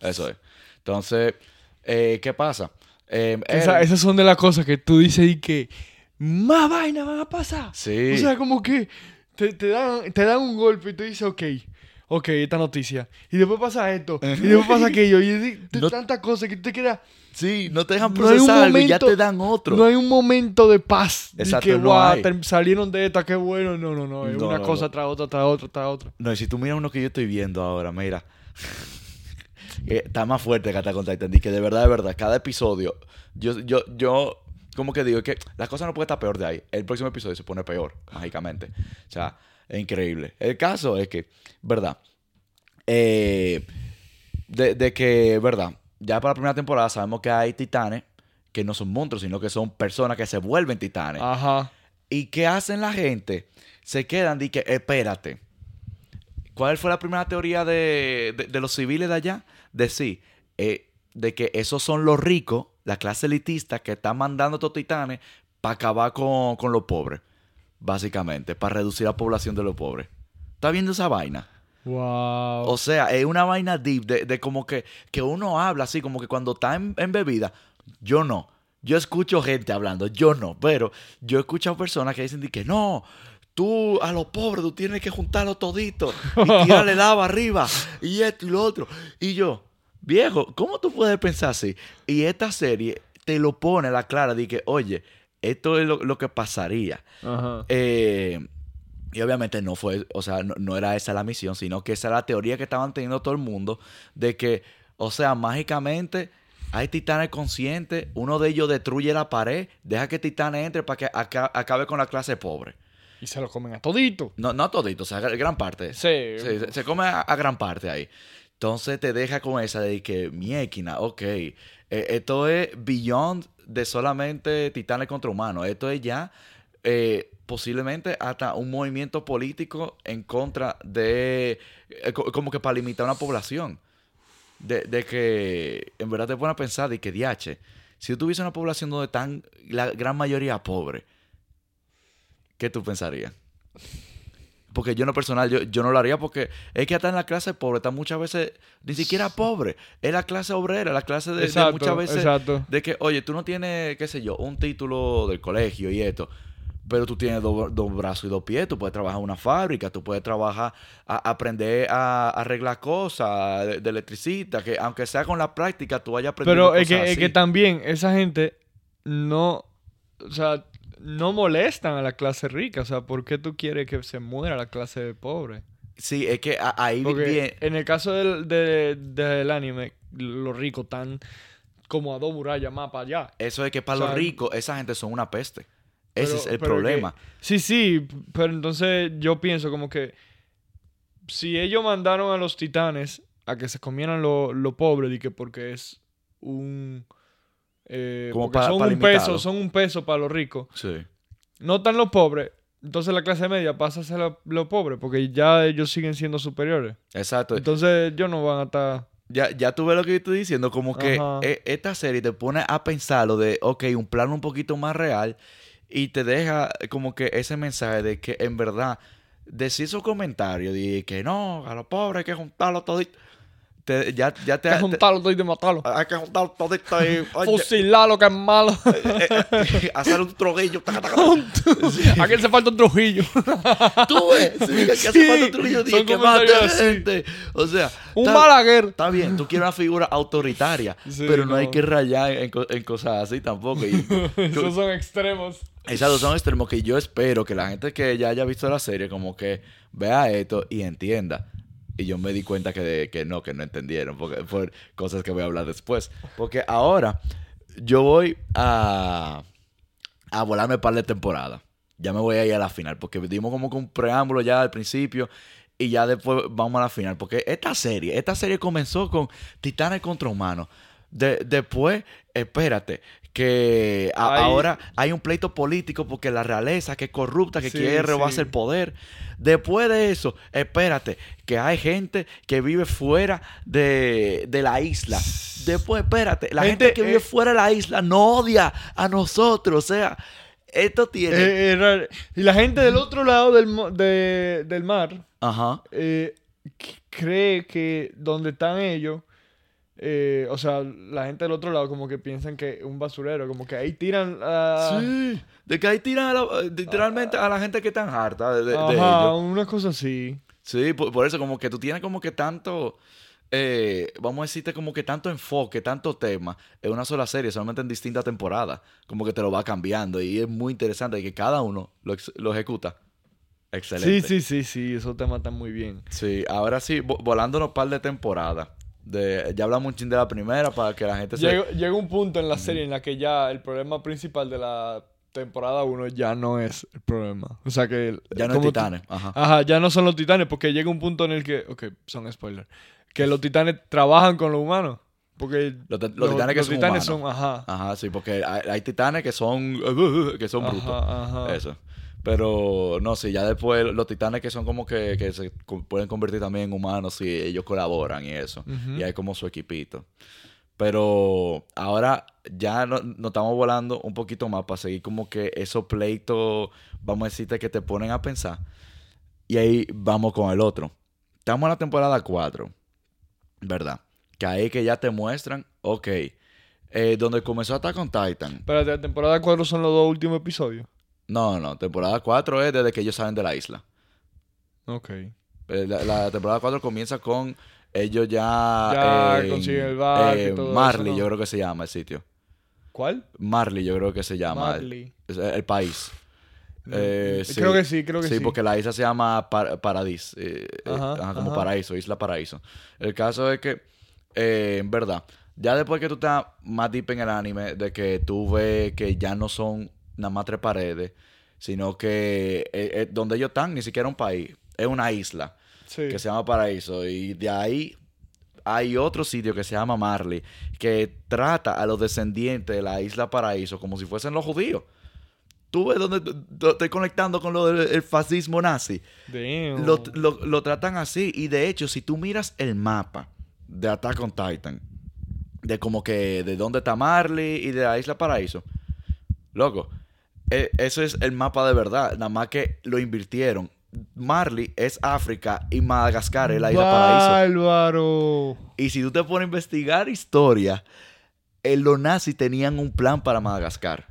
Eso es. Entonces, eh, ¿qué pasa? Eh, Esa- Eren- esas son de las cosas que tú dices y que más vaina van a pasar. Sí. O sea, como que te, te dan, te dan un golpe y tú dices, ok, ok, esta noticia. Y después pasa esto. Y después pasa aquello. Y de, No- tantas cosas que tú te quedas. sí, no te dejan No procesar algo y ya momento- te dan otro. No hay un momento de paz. Exacto, que, no "Guau, hay. ter- salieron de esta, qué bueno. No, no, no. Es No, una no, cosa no. tras otra, tras otra, tras otra. No, y si tú miras uno que yo estoy viendo ahora, mira. Que está más fuerte que Attack on Titan. Y que de verdad, de verdad, cada episodio, yo, yo, yo, como que digo que la cosa no puede estar peor de ahí. El próximo episodio se pone peor, mágicamente. O sea, es increíble. El caso es que, verdad, eh, de, de que, verdad, ya para la primera temporada sabemos que hay titanes que no son monstruos, sino que son personas que se vuelven titanes. Ajá. ¿Y qué hacen la gente? Se quedan y que, espérate. ¿Cuál fue la primera teoría de, de- de los civiles de allá? De sí, eh, de que esos son los ricos, la clase elitista, que están mandando a estos titanes para acabar con, con los pobres, básicamente, para reducir la población de los pobres. ¿Estás viendo esa vaina? Wow. O sea, es una vaina deep de, de como que, que uno habla así, como que cuando está en, en bebida, yo no. Yo escucho gente hablando, yo no, pero yo he escuchado personas que dicen que no, tú a los pobres tú tienes que juntarlos toditos y tirarle lava arriba y esto y lo otro. Y yo, viejo, ¿cómo tú puedes pensar así? Y esta serie te lo pone a la clara de que, oye, esto es lo, lo que pasaría. Ajá. Eh, y obviamente no fue, o sea, no, no era esa la misión, sino que esa era la teoría que estaban teniendo todo el mundo de que, o sea, mágicamente hay titanes conscientes, uno de ellos destruye la pared, deja que titanes entre para que aca- acabe con la clase pobre. Y se lo comen a todito. No, no todito, o sea, gra- gran parte. Sí. Sí, se, se come a, a gran parte ahí. Entonces te deja con esa de que, miequina, ok, eh, esto es beyond de solamente titanes contra humanos. Esto es ya eh, posiblemente hasta un movimiento político en contra de, eh, co- como que para limitar una población. De, de que en verdad te pones a pensar de que, diache, si tú tuviese una población donde están la gran mayoría pobre, ¿qué tú pensarías? Porque yo en lo personal, yo, yo no lo haría porque es que hasta en la clase pobre está muchas veces ni siquiera pobre. Es la clase obrera, la clase de, muchas veces exacto. de que, oye, tú no tienes, qué sé yo, un título del colegio y esto, pero tú tienes dos, brazos y dos pies, tú puedes trabajar en una fábrica, tú puedes trabajar, a, aprender a, a arreglar cosas de, de electricista, que aunque sea con la práctica, tú vayas aprendiendo Pero es que, cosas es que también esa gente no, o sea, no molestan a la clase rica. O sea, ¿por qué tú quieres que se muera la clase pobre? Sí, es que ahí Porque viene... en el caso del, de- del anime, los ricos están como a dos murallas más para allá. Eso es que para O sea, los ricos, esa gente son una peste. Ese Pero- es el problema. que- sí, sí, pero entonces yo pienso como que si ellos mandaron a los titanes a que se comieran lo, lo pobre, y que porque es un... eh, Como porque pa- son pa un limitarlo. peso, son un peso para los ricos. Sí. No tan los pobres, entonces la clase media pasa a ser lo, lo pobre, porque ya ellos siguen siendo superiores. Exacto. Entonces ellos no van a estar... Ya, ya tú ves lo que yo estoy diciendo, como que Ajá. e- esta serie te pone a pensar lo de, ok, un plano un poquito más real y te deja como que ese mensaje de que en verdad decir esos comentarios de que no, a los pobres hay que juntarlo todo. Te- ya, ya te, Hay que juntarlo todo y de matarlo. hay que juntar todo esto y oye, Fusilarlo, que es malo. eh, eh, hacer un troguillo. taca, taca, ¿A quién se falta un Trujillo? Tú ves, sí, que hace Sí, falta un trujillo son dije, que comentarios mate gente. O sea, Un está- Balaguer. Está bien, tú quieres una figura autoritaria, Sí, pero no, hay que rayar en, co- en cosas así tampoco. Y, Esos son extremos. Exacto, son extremos que yo espero que la gente que ya haya visto la serie como que vea esto y entienda. Y yo me di cuenta que, que no, que no entendieron, porque por cosas que voy a hablar después. Porque ahora yo voy a, a volarme par de temporada. Ya me voy a ir a la final, porque dimos como que un preámbulo ya al principio y ya después vamos a la final. Porque esta serie, esta serie comenzó con Titanes contra Humanos. De- después, espérate, que a- ahora hay un pleito político porque la realeza que es corrupta, que Sí, quiere robarse sí. el poder. Después de eso, espérate, que hay gente que vive fuera de, de la isla. Después, espérate, la gente, Gente, que vive eh, fuera de la isla no odia a nosotros. O sea, esto tiene... Eh, eh, y la gente del otro lado del, de- del mar Ajá. eh, cree que donde están ellos, eh, o sea, la gente del otro lado como que piensan que un basurero, como que ahí tiran a... Sí, de que ahí tiran a la- literalmente a la gente que están harta de, de- de Ajá, ellos. una cosa así. Sí, por, por eso como que tú tienes como que tanto, eh, vamos a decirte como que tanto enfoque, tanto tema en una sola serie, solamente en distintas temporadas, como que te lo va cambiando y es muy interesante que cada uno lo, ejecuta. Sí, Excelente. sí, sí, sí, esos temas están muy bien. Sí, ahora sí, vo- volándonos par de temporadas. De, ya hablamos un chin de la primera para que la gente se... Llega, llega un punto en la serie en la que ya el problema principal de la temporada 1 ya no es el problema. O sea que... Ya no es titanes. Ajá. Ajá, ya no son los titanes, porque llega un punto en el que, ok, son spoilers, que los titanes trabajan con los humanos. Porque Los, ti- los titanes que los son titanes humanos. son, ajá. Ajá, sí, porque hay, hay titanes que son que son brutos. Ajá, ajá. Eso. Pero no, sí, ya después los titanes que son como que, que se pueden convertir también en humanos si ellos colaboran y eso. Y hay como su equipito. Pero ahora ya no- nos estamos volando un poquito más para seguir como que esos pleitos, vamos a decirte, que te ponen a pensar. Y ahí vamos con el otro. Estamos en la temporada 4, ¿verdad? Que ahí que ya te muestran, ok, eh, donde comenzó Attack on Titan. Espérate, la temporada 4 son los dos últimos episodios. No, no, temporada 4 es desde que ellos salen de la isla. Ok. Eh, La, la temporada 4 comienza con ellos ya... Ya en, consiguen el barco y eh, todo eso, Marley, ¿no? yo creo que se llama el sitio. ¿Cuál? Marley, yo creo que se llama. Marley. El, el país. Eh, sí. Creo que sí, creo que sí. Sí, porque la isla se llama Par- Paradis. eh, eh, Ajá, como ajá. paraíso, isla paraíso. El caso es que, eh, en verdad, ya después que tú estás más deep en el anime, de que tú ves que ya no son nada más tres paredes, sino que eh, eh, donde ellos están ni siquiera un país, es una isla Sí. que se llama Paraíso. Y de ahí hay otro sitio que se llama Marley, que trata a los descendientes de la isla Paraíso como si fuesen los judíos. Tú ves donde estoy conectando con lo del el fascismo nazi. Lo, lo- lo tratan así. Y de hecho, si tú miras el mapa de Attack on Titan, de como que de dónde está Marley y de la isla Paraíso, loco, e- eso es el mapa de verdad. Nada más que lo invirtieron. Marley es África y Madagascar es la isla Paraíso. Bárbaro. Y si tú te pones a investigar historia, eh, los nazis tenían un plan para Madagascar.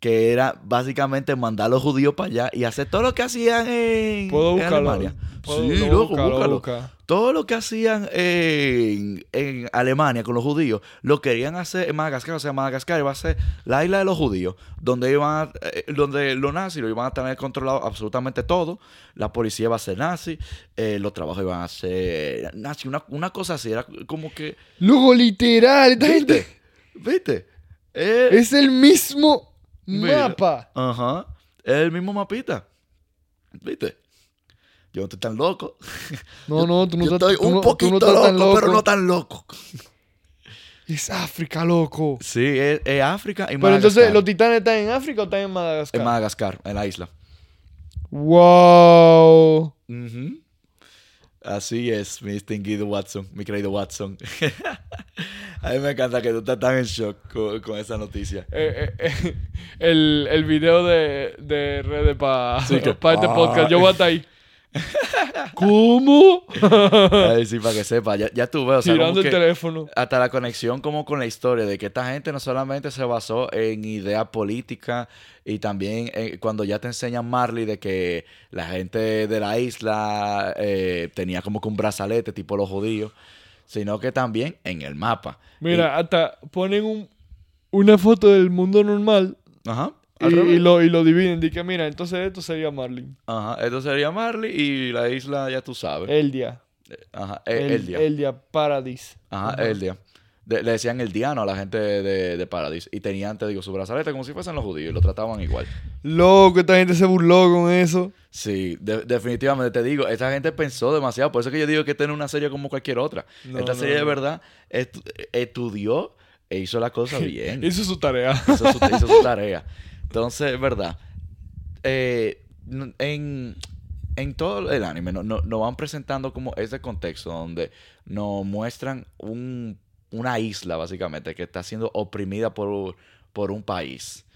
Que era básicamente mandar a los judíos para allá y hacer todo lo que hacían en, Puedo en buscarlo. Alemania. Puedo- sí, lo loco, búscalo. busca. Todo lo que hacían en, en Alemania con los judíos, lo querían hacer en Madagascar. O sea, Madagascar iba a ser la isla de los judíos, donde iban a- eh, donde los nazis lo iban a tener controlado absolutamente todo. La policía iba a ser nazi, eh, los trabajos iban a ser nazi. Una, una cosa así, era como que... Luego, literal, ¿Viste? ¿Viste? Eh, es el mismo Mira. mapa. Ajá. Es el mismo mapita. ¿Viste? Yo no estoy tan loco. No, no, tú no Yo estás estoy tú un tú poquito no estás loco, tan loco. pero no tan loco. Es África, loco. Sí, es, es África y Pero Madagascar. entonces, ¿los titanes están en África o están en Madagascar? En Madagascar, en la isla. wow. Ujú. Así es, mi distinguido Watson, mi querido Watson. A mí me encanta que tú estás tan en shock con, con esa noticia. Eh, eh, eh, el, el video de, de redes para Sí, este podcast. Yo voy a estar ahí. ¿Cómo? Ay, sí, para que sepa, ya, ya tú ves, o sea, Tirando el que teléfono. hasta la conexión como con la historia de que esta gente no solamente se basó en ideas políticas y también eh, cuando ya te enseñan Marley de que la gente de la isla eh, tenía como que un brazalete tipo los judíos, sino que también en el mapa. Mira, hasta ponen un, una foto del mundo normal ajá. Y, lo, y lo dividen. Dice, mira, entonces esto sería Marlin. Ajá, esto sería Marley y la isla ya tú sabes. El día. Ajá, e- El, el, día. el día Paradis. Ajá, el día. De- le decían el diano a la gente de, de Paradis. Y tenían, te digo, su brazalete como si fuesen los judíos y lo trataban igual. Loco, esta gente se burló con eso. Sí, de- definitivamente te digo, esta gente pensó demasiado. Por eso es que yo digo que esta no es una serie como cualquier otra. No, esta no, serie de verdad estu- estudió e hizo la cosa bien. Hizo su tarea. hizo, su, hizo su tarea. Entonces, es verdad. eh, en, en todo el anime nos no, nos van presentando como este contexto donde nos muestran un, una isla, básicamente, que está siendo oprimida por, por un país.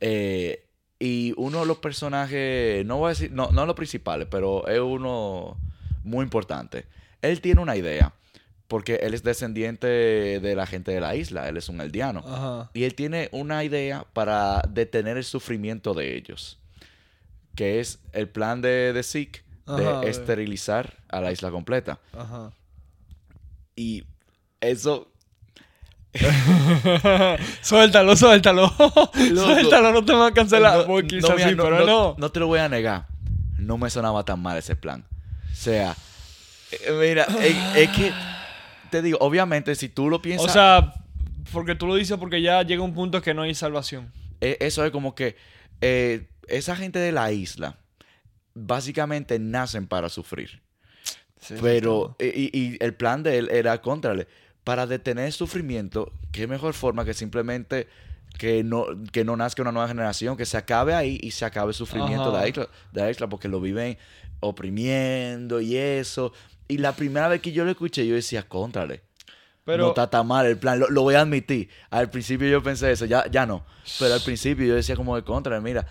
Eh, y uno de los personajes, no voy a decir, no, no los principales, pero es uno muy importante. Él tiene una idea, porque él es descendiente de la gente de la isla, él es un eldiano. Ajá. Y él tiene una idea para detener el sufrimiento de ellos. Que es el plan de, de Zeke de Ajá, esterilizar a la isla completa. Ajá. Y eso. suéltalo, suéltalo. suéltalo, no te van a cancelar. no, mira, sí, pero no. no te lo voy a negar. No me sonaba tan mal ese plan. O sea, eh, mira, es, es que. Te digo, obviamente, si tú lo piensas. O sea, porque tú lo dices porque ya llega un punto que no hay salvación. E- Eso es como que eh, esa gente de la isla básicamente nacen para sufrir. Pero, y, y el plan de él era contrale. Para detener el sufrimiento, qué mejor forma que simplemente que no, que no nazca una nueva generación, que se acabe ahí y se acabe el sufrimiento de la, isla, de la isla, porque lo viven oprimiendo y eso. Y la primera vez que yo lo escuché, yo decía, contrale. Pero, no está tan mal el plan, lo, lo voy a admitir. Al principio yo pensé eso, ya, ya no. Pero al principio yo decía como de contra, mira,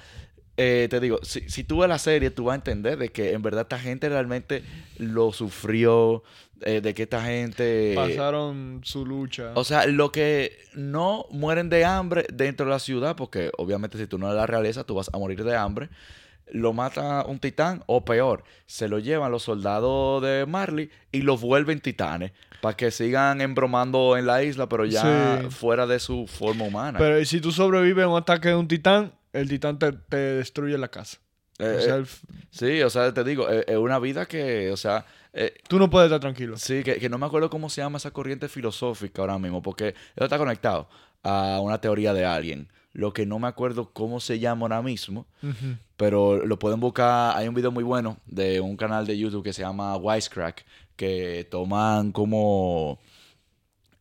eh, te digo, si, si tú ves la serie, tú vas a entender de que en verdad esta gente realmente lo sufrió, eh, de que esta gente... pasaron su lucha. O sea, lo que no mueren de hambre dentro de la ciudad, porque obviamente si tú no eres la realeza, tú vas a morir de hambre. Lo mata un titán, o peor, se lo llevan los soldados de Marley y los vuelven titanes para que sigan embromando en la isla, pero ya Sí. fuera de su forma humana. Pero ¿y si tú sobrevives a un ataque de un titán, el titán te, te destruye la casa. Eh, o sea, eh, el sí, o sea, te digo, es es una vida que, o sea, eh, tú no puedes estar tranquilo. Sí, que, que no me acuerdo cómo se llama esa corriente filosófica ahora mismo, porque eso está conectado a una teoría de alguien. Lo que no me acuerdo cómo se llama ahora mismo. Pero lo pueden buscar. Hay un video muy bueno de un canal de YouTube que se llama Wisecrack, que toman como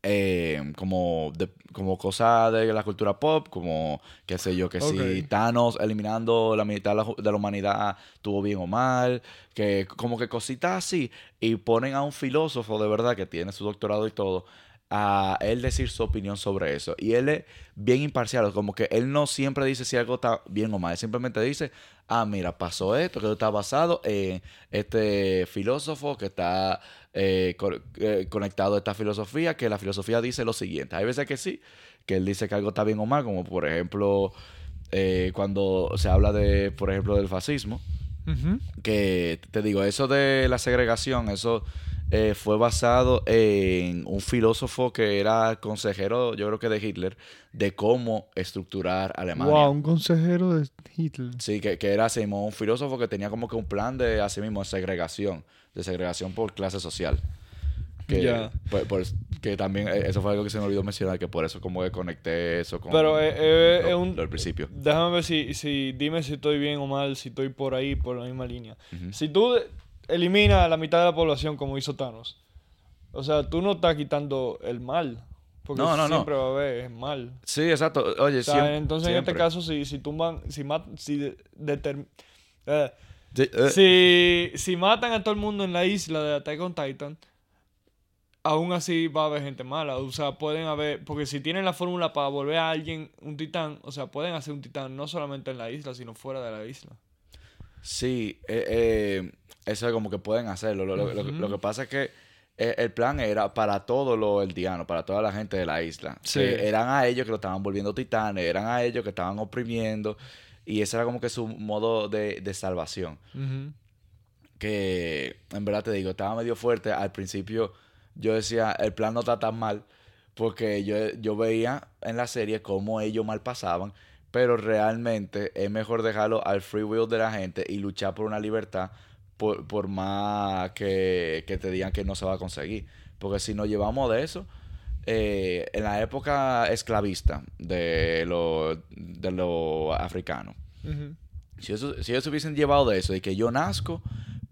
eh, como de- como cosa de la cultura pop, como qué sé yo, que si. Thanos eliminando la mitad de la, humanidad estuvo bien o mal, que como que cositas así, y ponen a un filósofo de verdad que tiene su doctorado y todo, a él decir su opinión sobre eso. Y él es bien imparcial, como que él no siempre dice si algo está bien o mal, él simplemente dice, ah, mira, pasó esto, que está basado en este filósofo que está eh, co- eh, conectado a esta filosofía, que la filosofía dice lo siguiente. Hay veces que sí, que él dice que algo está bien o mal, como por ejemplo eh, cuando se habla de, por ejemplo, del fascismo, que te digo, eso de la segregación, eso eh, fue basado en un filósofo que era consejero, yo creo que de Hitler, de cómo estructurar Alemania. Wow, un consejero de Hitler. Sí, que, que era así mismo un filósofo que tenía como que un plan de así mismo de segregación, de segregación por clase social. Que, Ya. pues, que también, eh, eso fue algo que se me olvidó mencionar, que por eso como que conecté eso con Pero eh, eh, es un... lo del principio. Déjame ver si, si... Dime si estoy bien o mal, si estoy por ahí, por la misma línea. Si tú eliminas a la mitad de la población como hizo Thanos, o sea, tú no estás quitando el mal. Porque No, no, no. siempre va a haber mal. Sí, exacto. Oye, O sea, entonces en este caso, si, si tumban, si mat, si de- eh, eh, si, si matan a todo el mundo en la isla de Attack on Titan, aún así va a haber gente mala. O sea, pueden haber, porque si tienen la fórmula para volver a alguien un titán, o sea, pueden hacer un titán no solamente en la isla, sino fuera de la isla. Sí, eh, eh, eso es como que pueden hacerlo. Lo, que pasa es que eh, el plan era para todo lo eldiano, para toda la gente de la isla. Sí. Que eran a ellos que lo estaban volviendo titanes, eran a ellos que estaban oprimiendo. Y ese era como que su modo de, de salvación. Que en verdad te digo, estaba medio fuerte. Al principio yo decía, el plan no está tan mal. Porque yo, yo veía en la serie cómo ellos mal pasaban. Pero realmente es mejor dejarlo al free will de la gente y luchar por una libertad por, por más que, que te digan que no se va a conseguir. Porque si nos llevamos de eso, eh, en la época esclavista de los de lo africanos, si, eso, si ellos se hubiesen llevado de eso, de que yo nazco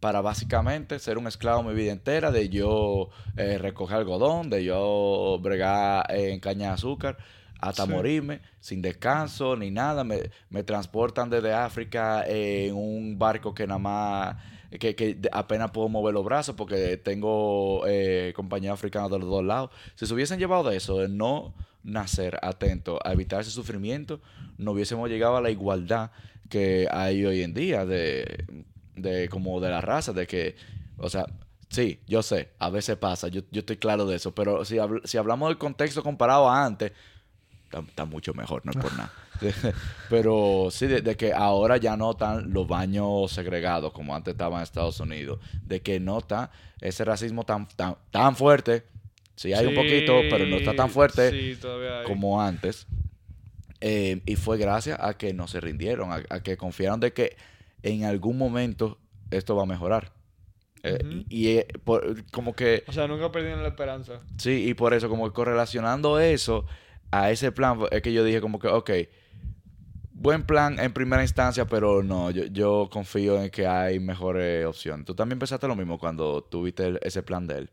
para básicamente ser un esclavo mi vida entera, de yo eh, recoger algodón, de yo bregar eh, en caña de azúcar, hasta Sí. morirme, sin descanso ni nada, me, me transportan desde África en un barco que nada más, que, que apenas puedo mover los brazos porque tengo eh, compañeros africanos de los dos lados. Si se hubiesen llevado de eso, de no nacer atento a evitar ese sufrimiento, no hubiésemos llegado a la igualdad que hay hoy en día de, de como de la raza, de que, o sea, sí, yo sé, a veces pasa, yo, yo estoy claro de eso, pero si, habl- si hablamos del contexto comparado a antes, está, está mucho mejor, no es por nada. pero sí, de, de que ahora ya no están los baños segregados como antes estaban en Estados Unidos, de que no está ese racismo tan, tan, tan fuerte, sí hay un poquito, pero no está tan fuerte Sí, como antes. Eh, y fue gracias a que no se rindieron, a, a que confiaron de que en algún momento esto va a mejorar. Eh, y y, eh, por- como que, O sea, nunca perdieron la esperanza. sí, y por eso, como que correlacionando eso a ese plan, es que yo dije como que, ok, buen plan en primera instancia, pero no, yo, yo confío en que hay mejores opciones. ¿Tú también pensaste lo mismo cuando tuviste ese plan de él?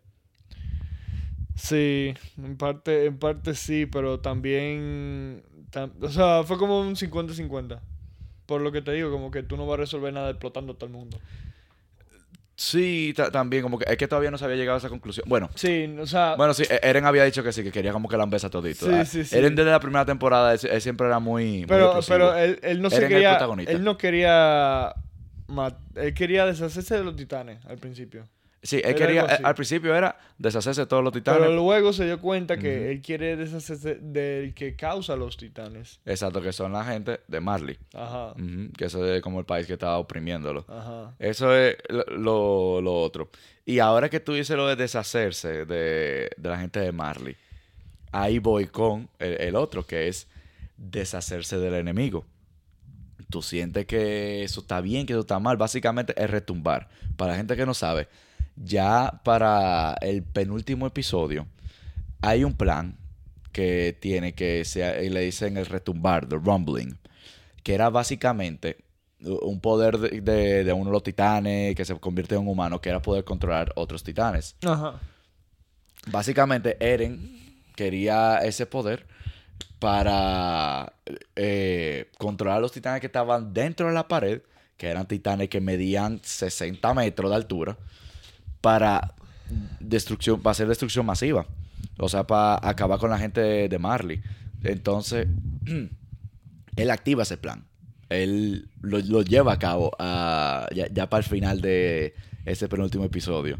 Sí, en parte, en parte sí, pero también, tam- o sea, fue como un 50-50. Por lo que te digo, como que tú no vas a resolver nada explotando a todo el mundo. Sí, ta- también, como que es que todavía no se había llegado a esa conclusión. Bueno, Sí, o sea, Bueno, sí, E- Eren había dicho que sí, que quería como que la embesa todito. Sí, sí, sí. Eren desde la primera temporada, él, él siempre era muy. pero, pero él, él no se Eren quería, él no quería, él quería deshacerse de los titanes al principio. Sí, él era quería. así. Al principio era deshacerse de todos los titanes. Pero luego se dio cuenta que él quiere deshacerse del que causa los titanes. Exacto, que son la gente de Marley. Ajá, que eso es como el país que estaba oprimiéndolo. ajá. Eso es lo, lo- lo otro. Y ahora que tú dices lo de deshacerse de, de la gente de Marley, ahí voy con el, el otro, que es deshacerse del enemigo. Tú sientes que eso está bien, que eso está mal. Básicamente es retumbar. Para la gente que no sabe, ya para el penúltimo episodio hay un plan que tiene que se le dicen el retumbar, the rumbling, que era básicamente un poder de, de- de uno de los titanes que se convierte en un humano, que era poder controlar otros titanes. Ajá. Básicamente, Eren quería ese poder para eh, controlar a los titanes que estaban dentro de la pared, que eran titanes que medían 60 metros de altura, para destrucción, para hacer destrucción masiva. O sea, para acabar con la gente de, Marley. Entonces, él activa ese plan. Él lo, lleva a cabo ya, ya para el final de ese penúltimo episodio.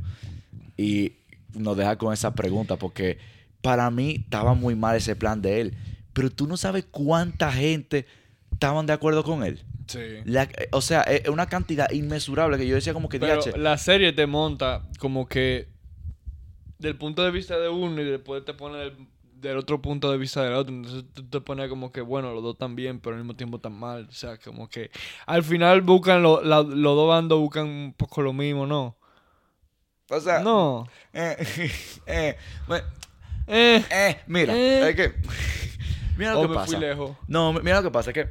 Y nos deja con esa pregunta, porque para mí estaba muy mal ese plan de él. Pero tú no sabes cuánta gente estaban de acuerdo con él. Sí. La- o sea, es una cantidad inmesurable que yo decía como que Pero "Diache". la serie te monta como que del punto de vista de uno y después te pone del, del otro punto de vista del otro. Entonces tú te pones como que, bueno, los dos están bien, pero al mismo tiempo están mal. O sea, como que al final buscan, lo- la- los dos bandos buscan un poco lo mismo, ¿no? O sea, No. eh, eh, bueno, Eh. eh, mira, Eh. es que mira lo O que me pasa. fui lejos. No, mira lo que pasa, es que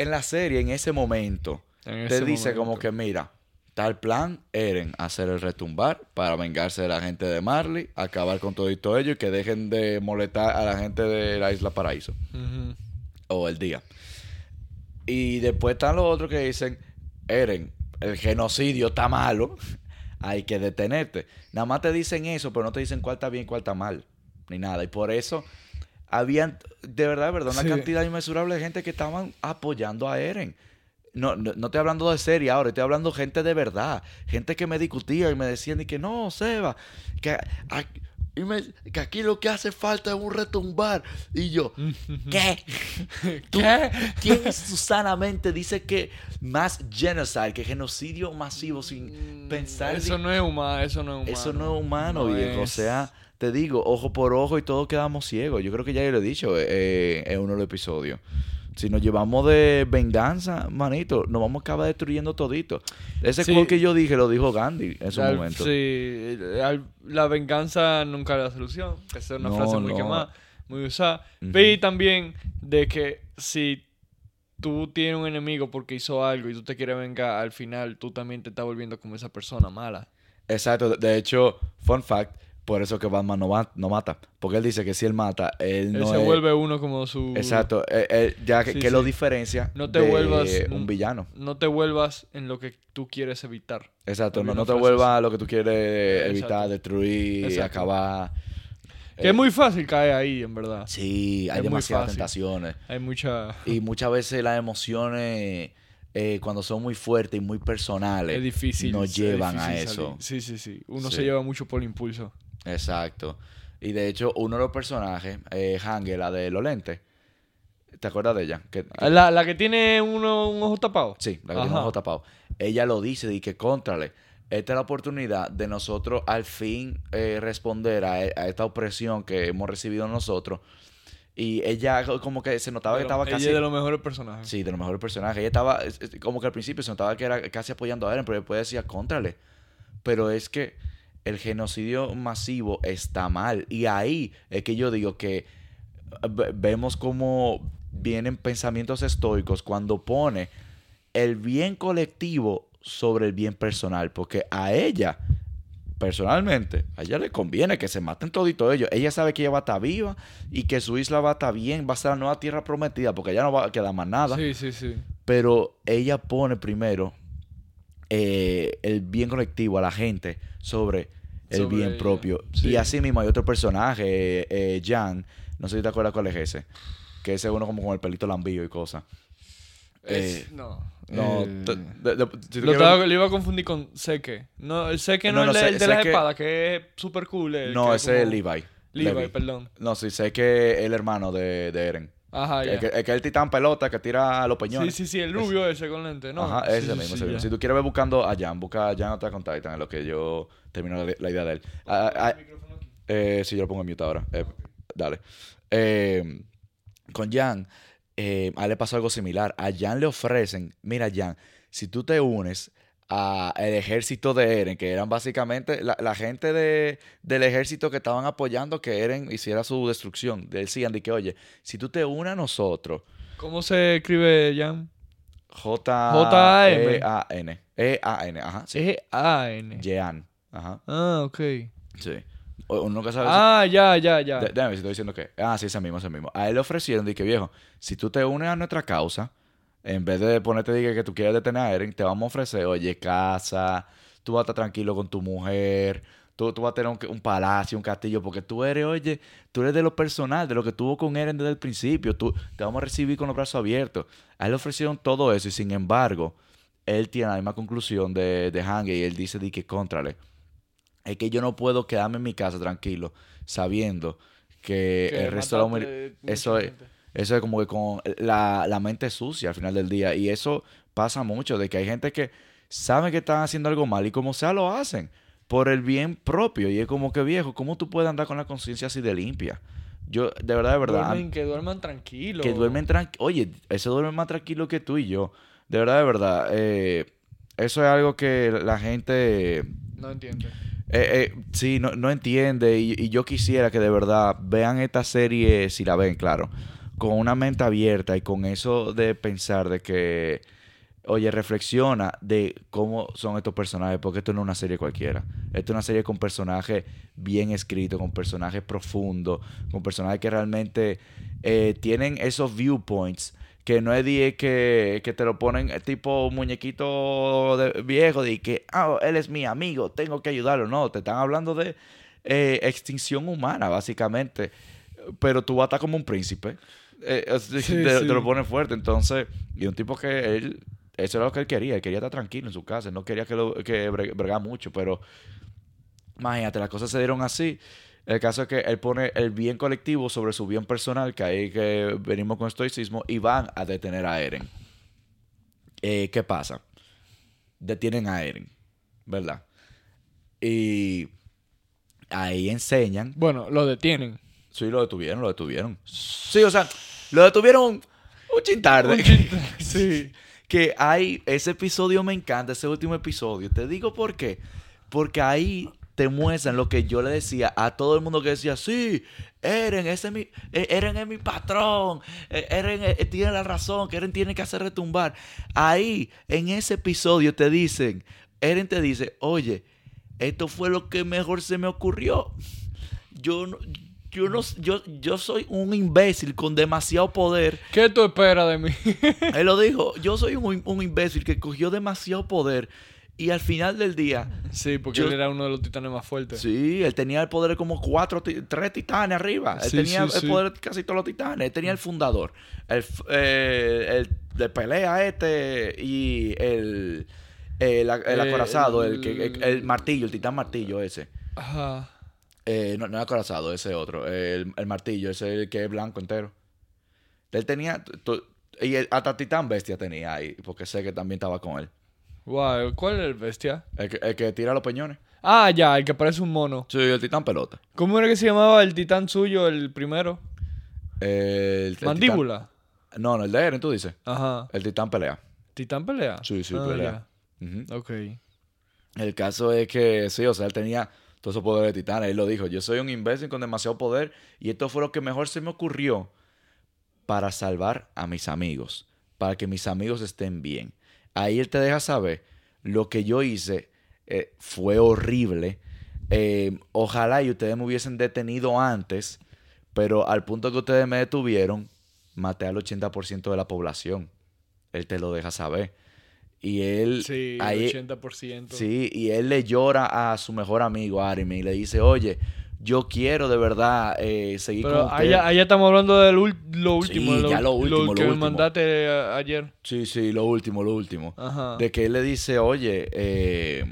en la serie, en ese momento, En te dice como que, mira, tal plan, Eren, hacer el retumbar para vengarse de la gente de Marley, acabar con todo ello y que dejen de molestar a la gente de la Isla Paraíso o el día. Y después están los otros que dicen, Eren, el genocidio está malo, hay que detenerte. Nada más te dicen eso, pero no te dicen cuál está bien, cuál está mal, ni nada. Y por eso habían, de verdad, verdad, una Sí. cantidad inmesurable de gente que estaban apoyando a Eren. no, no, no estoy hablando de serie ahora, estoy hablando gente de verdad. Gente que me discutía y me decían y que no, Seba, que, a- y me- que aquí lo que hace falta es un retumbar. Y yo, ¿qué? ¿Tú- ¿Quién susanamente dice que más genocide, que genocidio masivo sin pensar? Mm, Eso ni- no es humano, eso no es humano. eso no es humano, No viejo. O sea, te digo, ojo por ojo y todos quedamos ciegos. Yo creo que ya yo lo he dicho eh, en uno de los episodios. Si nos llevamos de venganza, manito, nos vamos a acabar destruyendo todito. Ese Sí. que yo dije lo dijo Gandhi en su Al- momento. Sí, al- la venganza nunca es la solución. Esa es una No, frase muy no. quemada, muy usada. Y también de que si tú tienes un enemigo porque hizo algo y tú te quieres vengar, al final tú también te estás volviendo como esa persona mala. Exacto. De hecho, fun fact, por eso que Batman no, ma- no mata. Porque él dice que si él mata, él Él no se es- vuelve uno como su... Exacto. eh, eh, ya que, Sí, lo diferencia No te de vuelvas un villano. No te vuelvas en lo que tú quieres evitar. Exacto, no, no te vuelvas a lo que tú quieres evitar, destruir, Exacto. acabar. Que Eh, es muy fácil caer ahí, en verdad. Sí, hay es demasiadas tentaciones. Hay mucha... Y muchas veces las emociones, eh, cuando son muy fuertes y muy personales, Es difícil. nos es llevan a eso. salir. Sí, sí, sí. Uno Sí. se lleva mucho por el impulso. Exacto. Y de hecho, uno de los personajes, eh, Hange, la de los lentes, ¿te acuerdas de ella? Que, que- La, la que tiene uno, un ojo tapado. Sí, la que tiene un ojo tapado. Ella lo dice y que contrale. Esta es la oportunidad de nosotros al fin eh, responder a, a esta opresión que hemos recibido nosotros. Y ella como que se notaba que estaba ella casi... es de los mejores personajes. Sí, de los mejores personajes. Ella estaba, es- es como que al principio se notaba que era casi apoyando a Eren, pero después decía, contrale. Pero es que el genocidio masivo está mal. Y ahí es que yo digo que eh, ve- vemos cómo vienen pensamientos estoicos cuando pone el bien colectivo sobre el bien personal. Porque a ella, personalmente, a ella le conviene que se maten toditos ellos. Ella sabe que ella va a estar viva y que su isla va a estar bien, va a ser la nueva tierra prometida, porque ya no va a quedar más nada. Sí, sí, sí. Pero ella pone primero eh, el bien colectivo a la gente sobre el Sobre bien ella, propio. sí. Y así mismo hay otro personaje, eh, eh, Jan, no sé si te acuerdas cuál es ese, que ese uno como con el pelito lambío y cosas. Eh, no. No, te- de- de- si tú lo, quieres- estaba- lo iba a confundir con Seke. No, el Seke no, No, no, es el de, el de las espadas, que es súper cool. el no, ese es como- Levi. Levi, Levi. perdón. No, sí, sé que es el hermano de, de Eren. Ajá, el, ya. que, el que es el titán pelota que tira a los Sí, peñones. sí, sí, el rubio ese con lente, ¿no? Ajá, Sí, ese sí, mismo. sí, ese mismo. Si tú quieres ver buscando a Jan, busca a Jan Attack on Titan, en lo que yo termino la, la idea de él. Ah, ah, eh, sí, yo lo pongo en mute ahora. Eh, Dale. Eh, con Jan, eh, a él le pasó algo similar. A Jan le ofrecen, mira Jan, si tú te unes al ejército de Eren, que eran básicamente la, la gente de, del ejército que estaban apoyando que Eren hiciera su destrucción. Decían de que, oye, si tú te unes a nosotros, ¿Cómo se escribe, Jan? J-A-M. E-A-N. E-A-N, ajá. Sí. E-A-N. Jean. Ajá. Ah, ok. Sí. Uno nunca sabe si- Ah, ya, ya, ya. Déjame ver si estoy diciendo que. Ah, sí, ese mismo, ese mismo. A él le ofrecieron, que viejo, si tú te unes a nuestra causa, en vez de ponerte de que tú quieres detener a Eren, te vamos a ofrecer, oye, casa, tú vas a estar tranquilo con tu mujer, tú, tú vas a tener un, un palacio, un castillo, porque tú eres, oye, tú eres de lo personal, de lo que tuvo con Eren desde el principio, tú, te vamos a recibir con los brazos abiertos. A él le ofrecieron todo eso y sin embargo, él tiene la misma conclusión de, de Hange y él dice de que contrale. Es que yo no puedo quedarme en mi casa tranquilo sabiendo que, Que el resto de la humanidad... Eso es, gente. Eso es como que con la, la mente sucia al final del día. Y eso pasa mucho, de que hay gente que sabe que están haciendo algo mal y como sea lo hacen por el bien propio. Y es como que viejo, ¿cómo tú puedes andar con la conciencia así de limpia? Yo, de verdad, de verdad, Duermen- que duerman tranquilos. que duermen tranquilos. Oye, eso duerme más tranquilo que tú y yo. De verdad, de verdad. eh, eso es algo que la gente... No entiendo. Eh, eh, sí, no, no entiende y, y yo quisiera que de verdad vean esta serie, si la ven, claro, con una mente abierta y con eso de pensar de que, oye, reflexiona de cómo son estos personajes, porque esto no es una serie cualquiera. Esto es una serie con personajes bien escritos, con personajes profundos, con personajes que realmente eh, tienen esos viewpoints que no es de que, que te lo ponen tipo muñequito viejo de que, ah, él es mi amigo, tengo que ayudarlo. No, te están hablando de eh, extinción humana, básicamente. Pero tú vas a estar como un príncipe. Eh, Sí, te, lo ponen fuerte. Entonces, y un tipo que él eso era lo que él quería. Él quería estar tranquilo en su casa. Él no quería que, lo, que bre- bregar mucho, pero imagínate, las cosas se dieron así. El caso es que él pone el bien colectivo sobre su bien personal, que ahí que venimos con estoicismo, y van a detener a Eren. Eh, ¿Qué pasa? Detienen a Eren, ¿verdad? Y ahí enseñan. Bueno, lo detienen. Sí, lo detuvieron, lo detuvieron. Sí, o sea, lo detuvieron un, un chin tarde. Un chiste. sí. que hay, ese episodio me encanta, ese último episodio. Te digo por qué. Porque ahí te muestran lo que yo le decía a todo el mundo que decía, sí, Eren, ese es mi, eh, Eren es mi patrón, eh, Eren eh, tiene la razón, que Eren tiene que hacer retumbar. Ahí, en ese episodio te dicen, Eren te dice, oye, esto fue lo que mejor se me ocurrió. Yo no... Yo, no, yo, yo soy un imbécil con demasiado poder ¿Qué tú esperas de mí? él lo dijo, yo soy un, un imbécil que cogió demasiado poder y al final del día, sí, porque Yo- él era uno de los titanes más fuertes. sí, él tenía el poder de como cuatro, tres titanes arriba. Él Sí, tenía sí, el sí. poder de casi todos los titanes. Él tenía el fundador, el, eh, el de pelea este y el, el, el acorazado, el, que- el, el- el martillo, el titán martillo ese. Ajá. Eh, no, no es acorazado, ese otro. El, el martillo, ese que es blanco entero. Él tenía. y el, hasta Titán Bestia tenía ahí, porque sé que también estaba con él. Wow, ¿cuál es el bestia? El que, el que tira los peñones. Ah, ya, el que parece un mono. Sí, el Titán Pelota. ¿Cómo era que se llamaba el titán suyo, el primero? El, el Mandíbula. Titán- no, no, el de Eren, tú dices. Ajá. El Titán pelea. ¿Titán pelea? Sí, sí, Ah, pelea. Ya. Ok. El caso es que, sí, o sea, él tenía todos esos poderes de titán. Él lo dijo, yo soy un imbécil con demasiado poder y esto fue lo que mejor se me ocurrió para salvar a mis amigos, para que mis amigos estén bien. Ahí él te deja saber, lo que yo hice eh, fue horrible. Eh, ojalá y ustedes me hubiesen detenido antes, pero al punto que ustedes me detuvieron, maté al 80% de la población. Él te lo deja saber. Y él... Sí, ahí- el 80%. Sí, y él le llora a su mejor amigo, Armin, y le dice, oye, yo quiero de verdad eh, seguir Pero con usted. allá, allá estamos hablando de lo, lo último. Sí, de ya lo último, lo que me mandaste ayer. Sí, sí, lo último, lo último. Ajá. De que él le dice, oye, eh,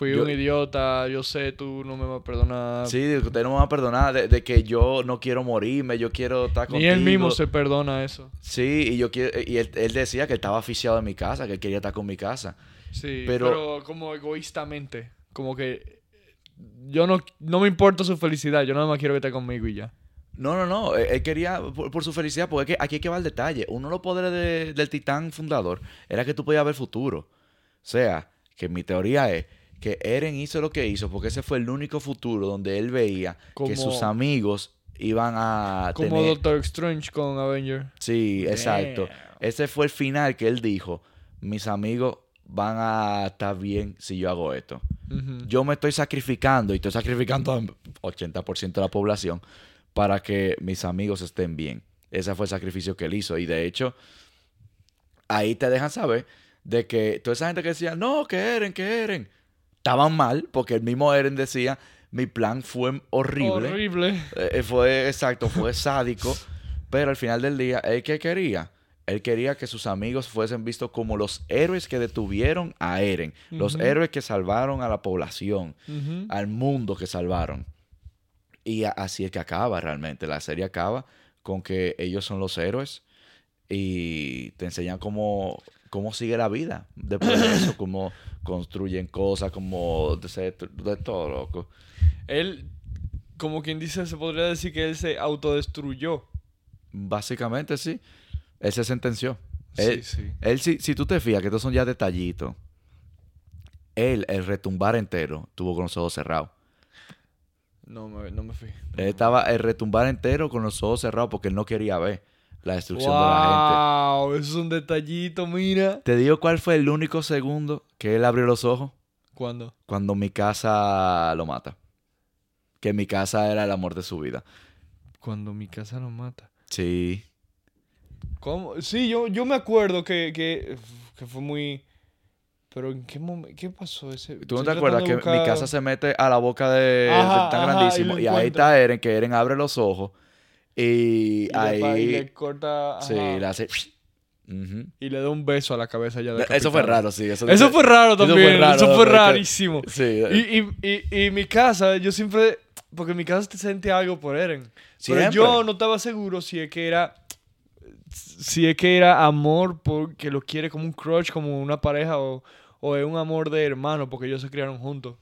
Fui yo- un idiota, yo sé, tú no me vas a perdonar. sí, de que usted no me va a perdonar, de, de que yo no quiero morirme, yo quiero estar Ni contigo. él mismo se perdona eso. Sí, y yo quiero, y él, él decía que estaba aficiado en mi casa, que él quería estar con mi casa. Sí, Pero- pero, como egoístamente. Como que yo no, no me importa su felicidad, yo nada más quiero que esté conmigo y ya. No, no, no. Él, quería por, por su felicidad, porque es que aquí hay que va el detalle. Uno de los poderes de- del titán fundador era que tú podías ver futuro. O sea, que mi teoría es que Eren hizo lo que hizo porque ese fue el único futuro donde él veía Como- que sus amigos iban a Como tener... Doctor Strange con Avenger. Sí, exacto. Ese fue el final que él dijo, mis amigos van a estar bien si yo hago esto. Yo me estoy sacrificando y estoy sacrificando al 80% de la población para que mis amigos estén bien. Ese fue el sacrificio que él hizo. Y de hecho, ahí te dejan saber de que toda esa gente que decía, no, que Eren, que Eren, estaban mal, porque el mismo Eren decía, mi plan fue horrible. Horrible. Eh, fue exacto, fue sádico. Pero al final del día, ¿él qué quería? Él quería que sus amigos fuesen vistos como los héroes que detuvieron a Eren, los héroes que salvaron a la población, al mundo que salvaron. Y así es que acaba realmente. La serie acaba con que ellos son los héroes y te enseñan cómo, cómo sigue la vida después de eso, cómo construyen cosas, cómo de, todo, loco. Él, como quien dice, se podría decir que él se autodestruyó. Básicamente sí. Él se sentenció. Él, sí, sí. él si, si tú te fijas que estos son ya detallitos, él, el retumbar entero, tuvo con los ojos cerrados. No me, no me fui. Él estaba el retumbar entero con los ojos cerrados porque él no quería ver la destrucción de la Wow, eso es un detallito, mira. gente. Te digo cuál fue el único segundo que él abrió los ojos ¿Cuándo? cuando mi casa lo mata. Que mi casa era el amor de su vida. Cuando mi casa lo mata. Sí. ¿Cómo? Sí, yo, yo me acuerdo que, que, que fue muy... Pero ¿en qué momento? ¿Qué pasó ese? ¿Tú no te acuerdas que mi casa se mete a la boca de, Ajá, de tan ajá, grandísimo? y ahí está Eren, que Eren abre los ojos. Y, Y ahí... y le corta... Sí, ajá. le hace... Ujú. y le da un beso a la cabeza ya de Eso fue raro, sí. Eso, Eso fue raro Eso fue también. Eso raro, fue, rarísimo. Sí. Y, y, y, y mi casa, yo siempre. Porque en mi casa te sentía algo por Eren. Pero Siempre. yo no estaba seguro si es que era. Si es que era amor porque lo quiere como un crush, como una pareja, o, o es un amor de hermano porque ellos se criaron juntos.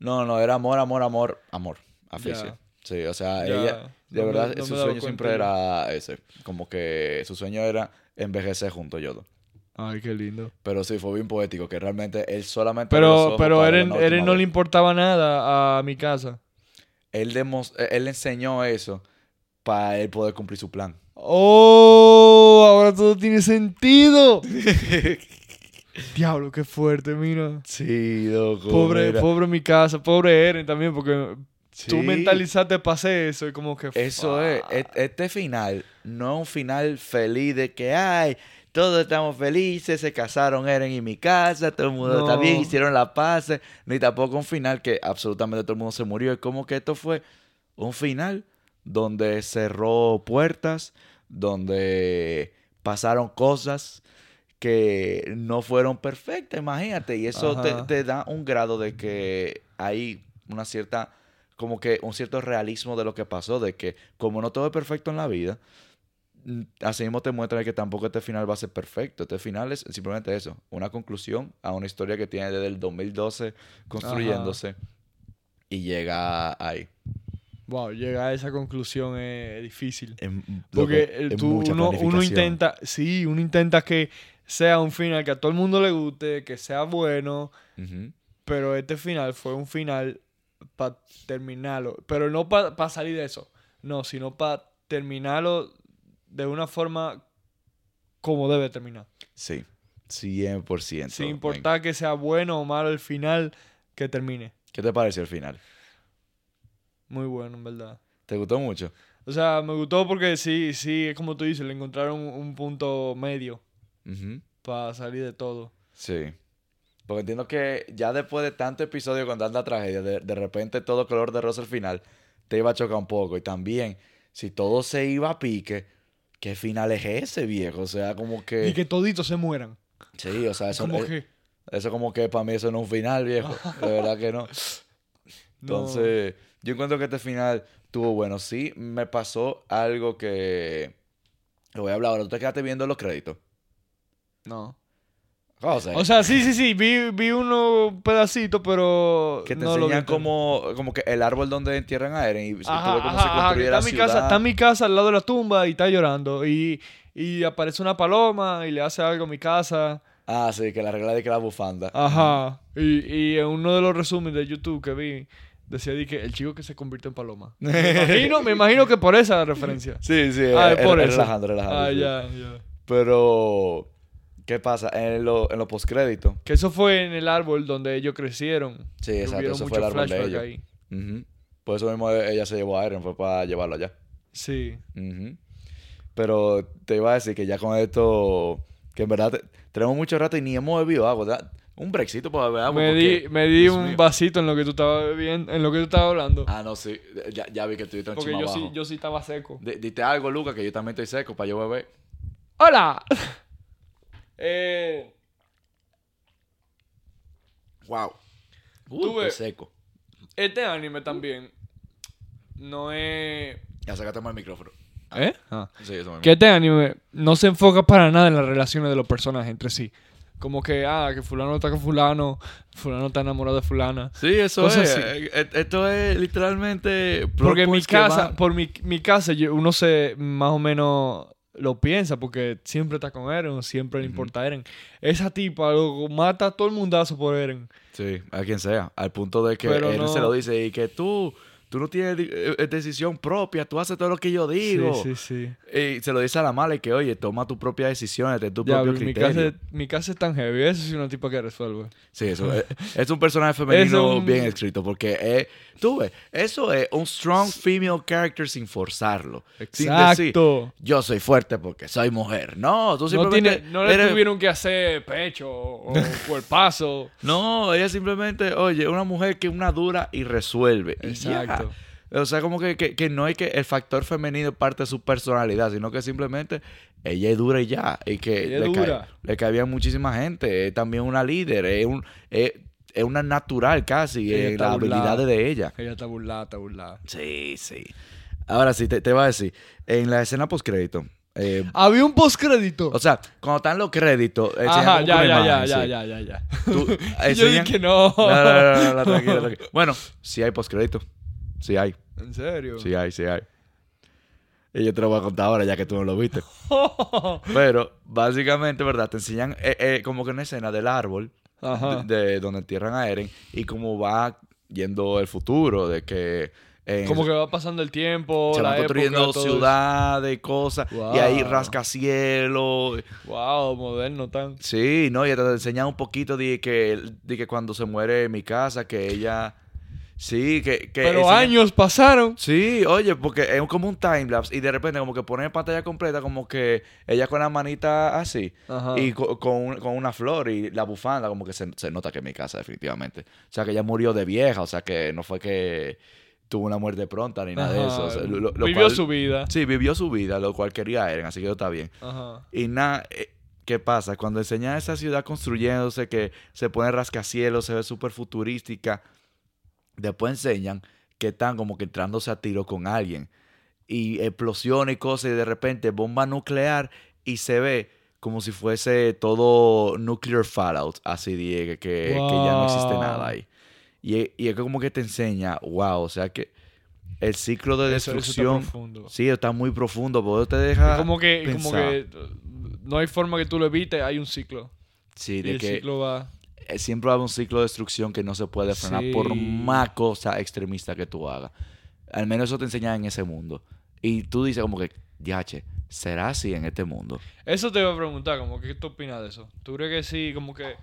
No, no, era amor, amor, amor, amor. Aficio. Ya. Sí, o sea, Ya, ella, de no me- verdad, no su sueño siempre era ese. Como que su sueño era envejecer junto yo dos. Ay, qué lindo. Pero sí, fue bien poético, que realmente él solamente... Pero, pero última Eren no vez. le importaba nada a mi casa. Él, eh, él enseñó eso para él poder cumplir su plan. ¡Oh! Ahora todo tiene sentido. Diablo, qué fuerte, mira. Sí, loco. Pobre, mira. pobre mi casa, pobre Eren también, porque tú mentalizaste hacer eso y como que... Eso es, fuck. este final no es un final feliz de que, ay, todos estamos felices, se casaron Eren y mi casa, todo el mundo está No. bien, hicieron la paz, ni tampoco un final que absolutamente todo el mundo se murió. Es como que esto fue un final donde cerró puertas, donde pasaron cosas que no fueron perfectas, imagínate, y eso te da un grado de que hay una cierta como que un cierto realismo de lo que pasó, de que como no todo es perfecto en la vida, mm, así mismo te muestra que tampoco este final va a ser perfecto. Este final es simplemente eso, una conclusión a una historia que tiene desde el 2012 construyéndose y llega ahí. Wow, llegar a esa conclusión es difícil. Porque tú, uno, uno intenta, sí, uno intenta que sea un final que a todo el mundo le guste, que sea bueno, pero este final fue un final para terminarlo. Pero no para salir de eso, no, sino para terminarlo de una forma como debe terminar. Sí, 100%. Sin importar que sea bueno o malo el final, que termine. ¿Qué te pareció el final? Muy bueno, en verdad. ¿Te gustó mucho? O sea, me gustó porque sí, sí, es como tú dices, le encontraron un, un punto medio Ujú. para salir de todo. Sí. Porque entiendo que ya después de tanto episodio con tanta tragedia, de, de repente todo color de rosa al final, te iba a chocar un poco. Y también, si todo se iba a pique, ¿qué final es ese, viejo? O sea, como que... Y que toditos se mueran. Sí, o sea, eso, como que... eso como que para mí eso no es un final, viejo. De verdad que no. No. Entonces, yo encuentro que este final estuvo bueno. Sí, me pasó algo que... Lo voy a hablar ahora. ¿Tú te quedaste viendo los créditos? No. O sea, O sea, sí, sí, sí, vi, vi unos pedacitos, pero. que te no lo vi enseñan como, como que el árbol donde entierran a Eren y tú Ajá, ves cómo ajá, se construye la está, mi ciudad. casa, está mi casa al lado de la tumba y está llorando. Y, y aparece una paloma y le hace algo a mi casa. Ah, sí, que la regla de que la bufanda. Ajá. Y, y en uno de los resúmenes de YouTube que vi, decía di que el chico que se convirtió en paloma. Me imagino, me imagino que por esa referencia. Sí, sí, Ah, es- es por es eso. relajando, relajando. Ah, sí. ya, ya. Pero, ¿qué pasa? En, lo, en los postcréditos. Que eso fue en el árbol donde ellos crecieron. Sí, exacto, eso fue el árbol de ellos. ahí. Por eso mismo ella se llevó a Eren, fue para llevarlo allá. Sí. Pero te iba a decir que ya con esto, que en verdad te- tenemos mucho rato y ni hemos bebido agua. ¿verdad? Un brexito para beber agua. Me porque- di, me di un mío. vasito en lo que tú estabas bebiendo, en lo que tú estabas hablando. Ah, no, sí. Ya, ya vi que estuviste un porque yo sí, yo sí estaba seco. D- Dite algo, Lucas, que yo también estoy seco para yo beber. ¡Hola! Eh, Wow. Tú ves. estoy seco. este anime también no es... Ya sácate más el micrófono. ¿Eh? Ah. Sí, eso mismo. Que este anime no se enfoca para nada en las relaciones de los personajes entre sí. Como que, ah, que fulano está con fulano, fulano está enamorado de fulana. Sí, eso Cosas es. así. Eh, eh, Esto es literalmente. Porque en mi casa, por mi, mi casa, yo- uno se más o menos lo piensa porque siempre está con Eren, siempre le importa a Eren. Esa tipa lo mata a todo el mundazo por Eren. Sí, a quien sea. Al punto de que Pero no- se lo dice y que tú. Tú no tienes di- eh, decisión propia, tú haces todo lo que yo digo. Sí, sí, sí. Y se lo dice a la mala y que, oye, toma tus propias decisiones, ten tu Ya, propio mi, criterio. casa, mi casa es tan heavy. Eso es una tipa que resuelve. Sí, eso es, es un personaje femenino un- bien escrito porque tú ves, eso es un strong female character sin forzarlo. Sin decir, Exacto. yo soy fuerte porque soy mujer. No, tú No, simplemente tiene, no le eres- tuvieron que hacer pecho o cuerpazo. No, ella simplemente, oye, una mujer que es una dura y resuelve. Y ya. O sea, como que, que, que no es que el factor femenino es parte de su personalidad, sino que simplemente ella es dura y ya. Y que Ella le, cae- le cabía muchísima gente. Es también una líder, es, un, es, es una natural casi en las habilidades de ella. Ella está burlada, está burlada. Sí, sí. Ahora sí, te, te voy a decir, en la escena postcrédito, eh, Había un postcrédito. o sea, cuando están los créditos, Ajá, ya, ya, ya, imagen, ya, sí. ya, ya, ya. Tú- Yo dije no. No, no, no, no, no, tranquilo, tranquilo. Bueno, sí hay postcrédito. Sí hay, ¿En serio? sí hay, sí hay. Y yo te lo voy a contar ahora ya que tú no lo viste. Pero, básicamente, ¿verdad? Te enseñan eh, eh, como que una escena del árbol Ajá. de, de donde entierran a Eren y cómo va yendo el futuro, de que... en- Como que va pasando el tiempo, se la van construyendo época, ciudades, cosas, y ahí rascacielos. Wow, moderno tan. Sí, no, y te enseñan un poquito de que, de que cuando se muere mi casa, que ella... Sí, que... que Pero años pasaron. Sí, oye, porque es como un timelapse y de repente como que ponen pantalla completa como que ella con la manita así Ajá. y co- con, con una flor y la bufanda como que se, se nota que es mi casa definitivamente. O sea que ella murió de vieja, o sea que no fue que tuvo una muerte pronta ni nada de eso. o sea, lo- lo- lo Vivió cual- su vida. Sí, vivió su vida, lo cual quería Eren, así que eso está bien. Ajá. Y nada, eh, ¿qué pasa? Cuando enseñan esa ciudad construyéndose, que se pone rascacielos, se ve súper futurística, después enseñan que están como que entrándose a tiro con alguien. Y explosiones y cosas, y de repente bomba nuclear, y se ve como si fuese todo nuclear fallout, así Diego, que, que ya no existe nada ahí. Y, es- y es como que te enseña, wow, o sea que el ciclo de Eso- eso está destrucción, profundo. sí, está muy profundo, porque te deja... Es como que, como que no hay forma que tú lo evites, hay un ciclo. Sí, Y de el que ciclo va. Eh, siempre va a haber un ciclo de destrucción que no se puede frenar por más cosa extremista que tú hagas. Al menos eso te enseñan en ese mundo. Y tú dices como que, yache, ¿será así en este mundo? Eso te iba a preguntar, como que, ¿qué tú opinas de eso? ¿Tú crees que sí, como que...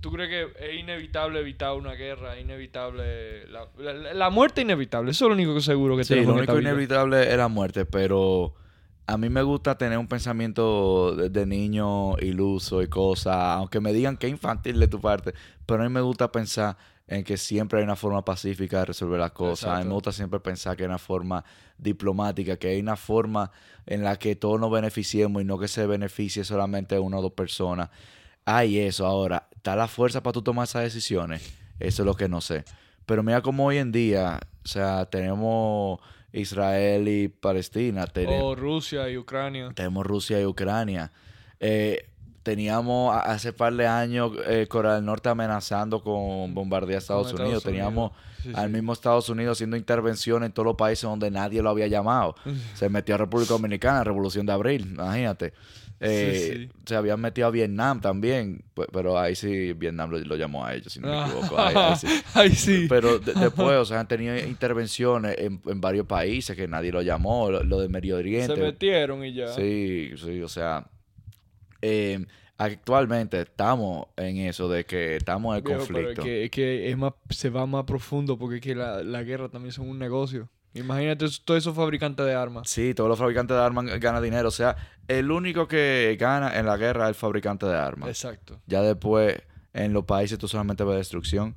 ¿Tú crees que es inevitable evitar una guerra? ¿Inevitable... La, la- la muerte es inevitable? Eso es lo único que seguro que Sí, lo único inevitable es la muerte, pero a mí me gusta tener un pensamiento de, de niño iluso y cosas, aunque me digan que infantil de tu parte, pero a mí me gusta pensar en que siempre hay una forma pacífica de resolver las cosas. A mí me gusta siempre pensar que hay una forma diplomática, que hay una forma en la que todos nos beneficiemos y no que se beneficie solamente una o dos personas. Hay eso ahora. ¿Está la fuerza para tú tomar esas decisiones? Eso es lo que no sé. Pero mira cómo hoy en día, o sea, tenemos Israel y Palestina, tene- O Rusia y Ucrania. tenemos Rusia y Ucrania. Eh, teníamos hace par de años eh, Corea del Norte amenazando con bombardear a Estados, Unidos. Teníamos Sí, al sí. mismo Estados Unidos haciendo intervención en todos los países donde nadie lo había llamado. Se metió a República Dominicana, Revolución de Abril, imagínate. Eh, sí. Se habían metido a Vietnam también, pe- pero ahí sí Vietnam lo, lo llamó a ellos, si no me equivoco. Ahí- ahí sí. Pero de- después, o sea, han tenido intervenciones en, en varios países que nadie lo llamó, lo, lo de Medio Se Oriente. metieron y ya. Sí, sí, o sea, eh, actualmente estamos en eso de que estamos en el pero conflicto. es que, es que es más, se va más profundo porque es que la, la guerra también son un negocio. Imagínate todos esos fabricantes de armas. Sí, todos los fabricantes de armas ganan dinero. O sea, el único que gana en la guerra es el fabricante de armas. Exacto. Ya después, en los países tú solamente ves destrucción.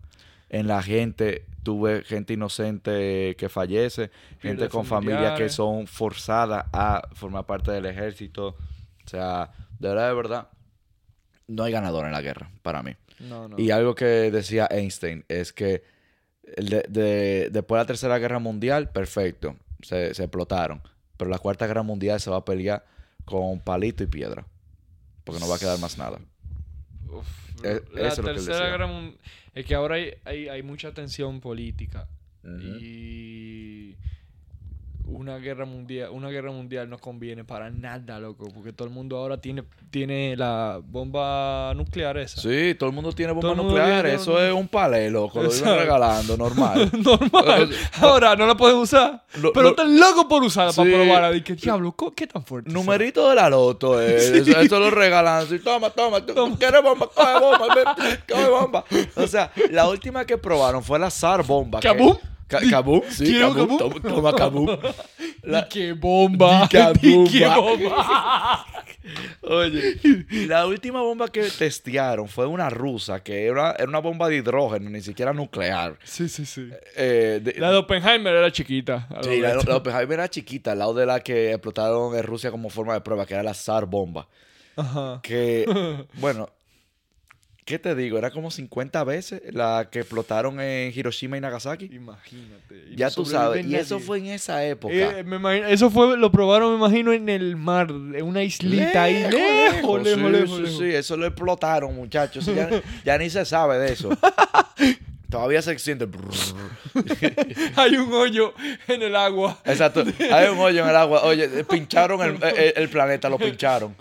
En la gente, tú ves gente inocente que fallece, gente con familias que son forzadas a formar parte del ejército. O sea, de verdad, de verdad, no hay ganador en la guerra, para mí. No, no. Y algo que decía Einstein es que de- de- después de la Tercera Guerra Mundial, perfecto, se, se explotaron. Pero la Cuarta Guerra Mundial se va a pelear con palito y piedra. Porque no va a quedar más nada. Uf, Eh, la eso es tercera guerra mun- es que ahora hay, hay, hay mucha tensión política y una guerra mundial una guerra mundial no conviene para nada loco porque todo el mundo ahora tiene tiene la bomba nuclear esa Sí, todo el mundo tiene mundo nucleares. tiene- Eso es un palé, loco. Lo viven regalando, normal. normal ahora no la pueden usar Lo- pero lo- están locos por usarla para Sí. probarla que diablo qué tan fuerte será?" Numerito de la loto, eh. eso, eso lo regalan. así, toma, toma, tú quieres bomba, coge bomba, coge bomba. O sea, la última que probaron fue la SAR bomba. que- Sí. Toma. Di que bomba que bomba. Oye, la última bomba que testearon fue una rusa, que era, era una bomba de hidrógeno, ni siquiera nuclear. Sí, sí, sí. Eh, de- La de Oppenheimer era chiquita. sí, la, la Oppenheimer era chiquita, al lado de la que explotaron en Rusia como forma de prueba, que era la SAR bomba. Ajá. Que, bueno, ¿qué te digo? Era como 50 veces la que explotaron en Hiroshima y Nagasaki. Imagínate. y Ya no tú sabes, y nadie. eso fue en esa época. Eh, me imagino- eso fue, lo probaron, me imagino, en el mar, en una islita ahí, lejos, lejos, sí, lejos, sí, lejos. sí, eso lo explotaron, muchachos. Ya, ya ni se sabe de eso. Todavía se siente. Hay un hoyo en el agua. Exacto. Hay un hoyo en el agua. Oye, pincharon el, el- el planeta, lo pincharon.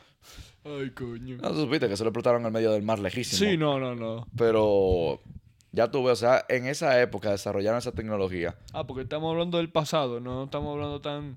Ay, coño. No supiste que se lo explotaron en el medio del mar lejísimo. Sí, no, no, no. Pero ya tuve, o sea, en esa época desarrollaron esa tecnología. Ah, porque estamos hablando del pasado, no estamos hablando tan...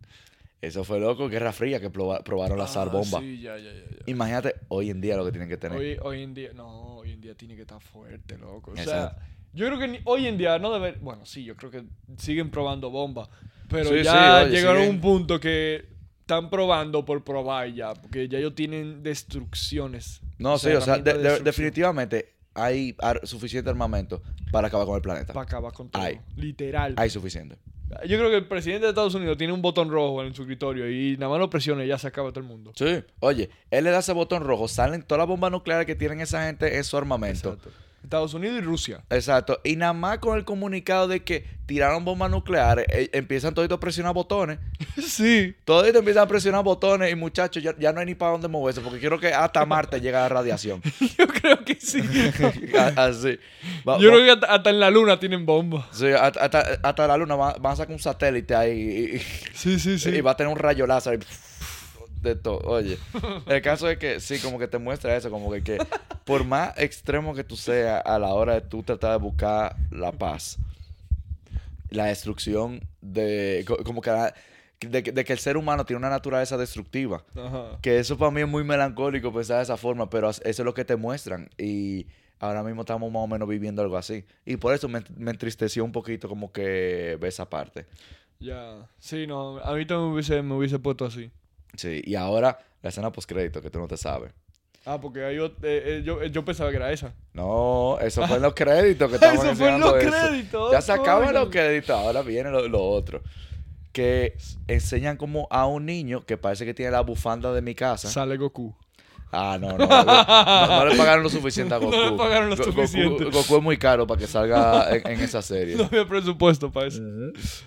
Eso fue loco, Guerra Fría, que proba- probaron la Ah, bomba. Sí, ya, ya, ya. Imagínate hoy en día lo que tienen que tener. Hoy, hoy en día, no, hoy en día tiene que estar fuerte, loco. O sea, Exacto. yo creo que ni- hoy en día no debe, bueno, sí, yo creo que siguen probando bombas, pero Sí, ya sí, oye, llegaron a un punto que están probando por probar ya, porque ya ellos tienen destrucciones. No, sí, o sea, herramientas de- de- definitivamente hay ar- suficiente armamento para acabar con el planeta. Para acabar con todo. Hay. Literal. Hay suficiente. Yo creo que el presidente de Estados Unidos tiene un botón rojo en su escritorio y nada más lo presiona y ya se acaba todo el mundo. Sí. Oye, él le da ese botón rojo, salen todas las bombas nucleares que tienen esa gente en su armamento. Exacto. Estados Unidos y Rusia. Exacto. Y nada más con el comunicado de que tiraron bombas nucleares, eh, empiezan toditos a presionar botones. sí. Toditos empiezan a presionar botones y muchachos, ya, ya no hay ni para dónde moverse porque quiero que hasta Marte llegue la radiación. Yo creo que sí. Así. Va- Yo va- creo que hasta, hasta en la luna tienen bombas. sí, hasta, hasta- hasta la luna va- van a sacar un satélite ahí y- y, Sí, sí, sí. Y va a tener un rayo láser y de todo. Oye, el caso es que sí, como que te muestra eso, como que, que por más extremo que tú seas a la hora de tú tratar de buscar la paz, la destrucción de, co- como que, la- de, que- de que el ser humano tiene una naturaleza destructiva. Ajá. Que eso para mí es muy melancólico pensar de esa forma, pero eso es lo que te muestran. Y ahora mismo estamos más o menos viviendo algo así. Y por eso me, me entristeció un poquito como que esa parte. Ya. Sí, no. A mí también me hubiese, me hubiese puesto así. Sí, y ahora la escena postcrédito, que tú no te sabes. Ah, porque ahí yo, eh, eh, yo, eh, yo pensaba que era esa. No, eso fue en los créditos que estaban Eso fue en los eso. créditos. Ya se acaban los créditos, ahora viene lo, lo otro. Que enseñan como a un niño que parece que tiene la bufanda de mi casa. Sale Goku. Ah, no, no. No, no le pagaron lo suficiente a Goku. No le pagaron lo Go- suficiente. Goku, es muy caro para que salga en, en esa serie. No había presupuesto para eso.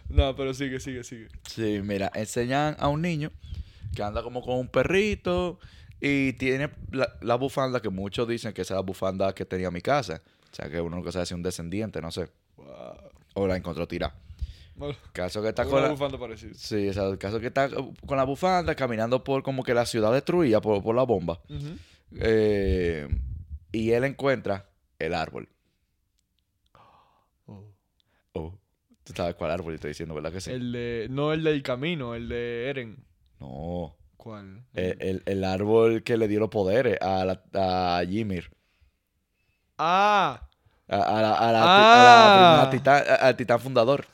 No, pero sigue, sigue, sigue. Sí, mira, enseñan a un niño que anda como con un perrito y tiene la, la bufanda que muchos dicen que esa es la bufanda que tenía mi casa. O sea, que uno nunca sabe si es un descendiente, no sé. Wow. O la encontró tirada. Caso que está con la... bufanda parecida. Sí, o sea, el caso que está con la bufanda caminando por como que la ciudad destruida por, por la bomba. Eh, y él encuentra el árbol. Oh. Oh, tú sabes cuál árbol estoy diciendo, ¿verdad que sí? El de. No el del camino, el de Eren. No, ¿Cuál? el, el- el árbol que le dio los poderes a, la, a Ymir. Ah. A, a la, a la- Ah. a la primera titán, al titán fundador.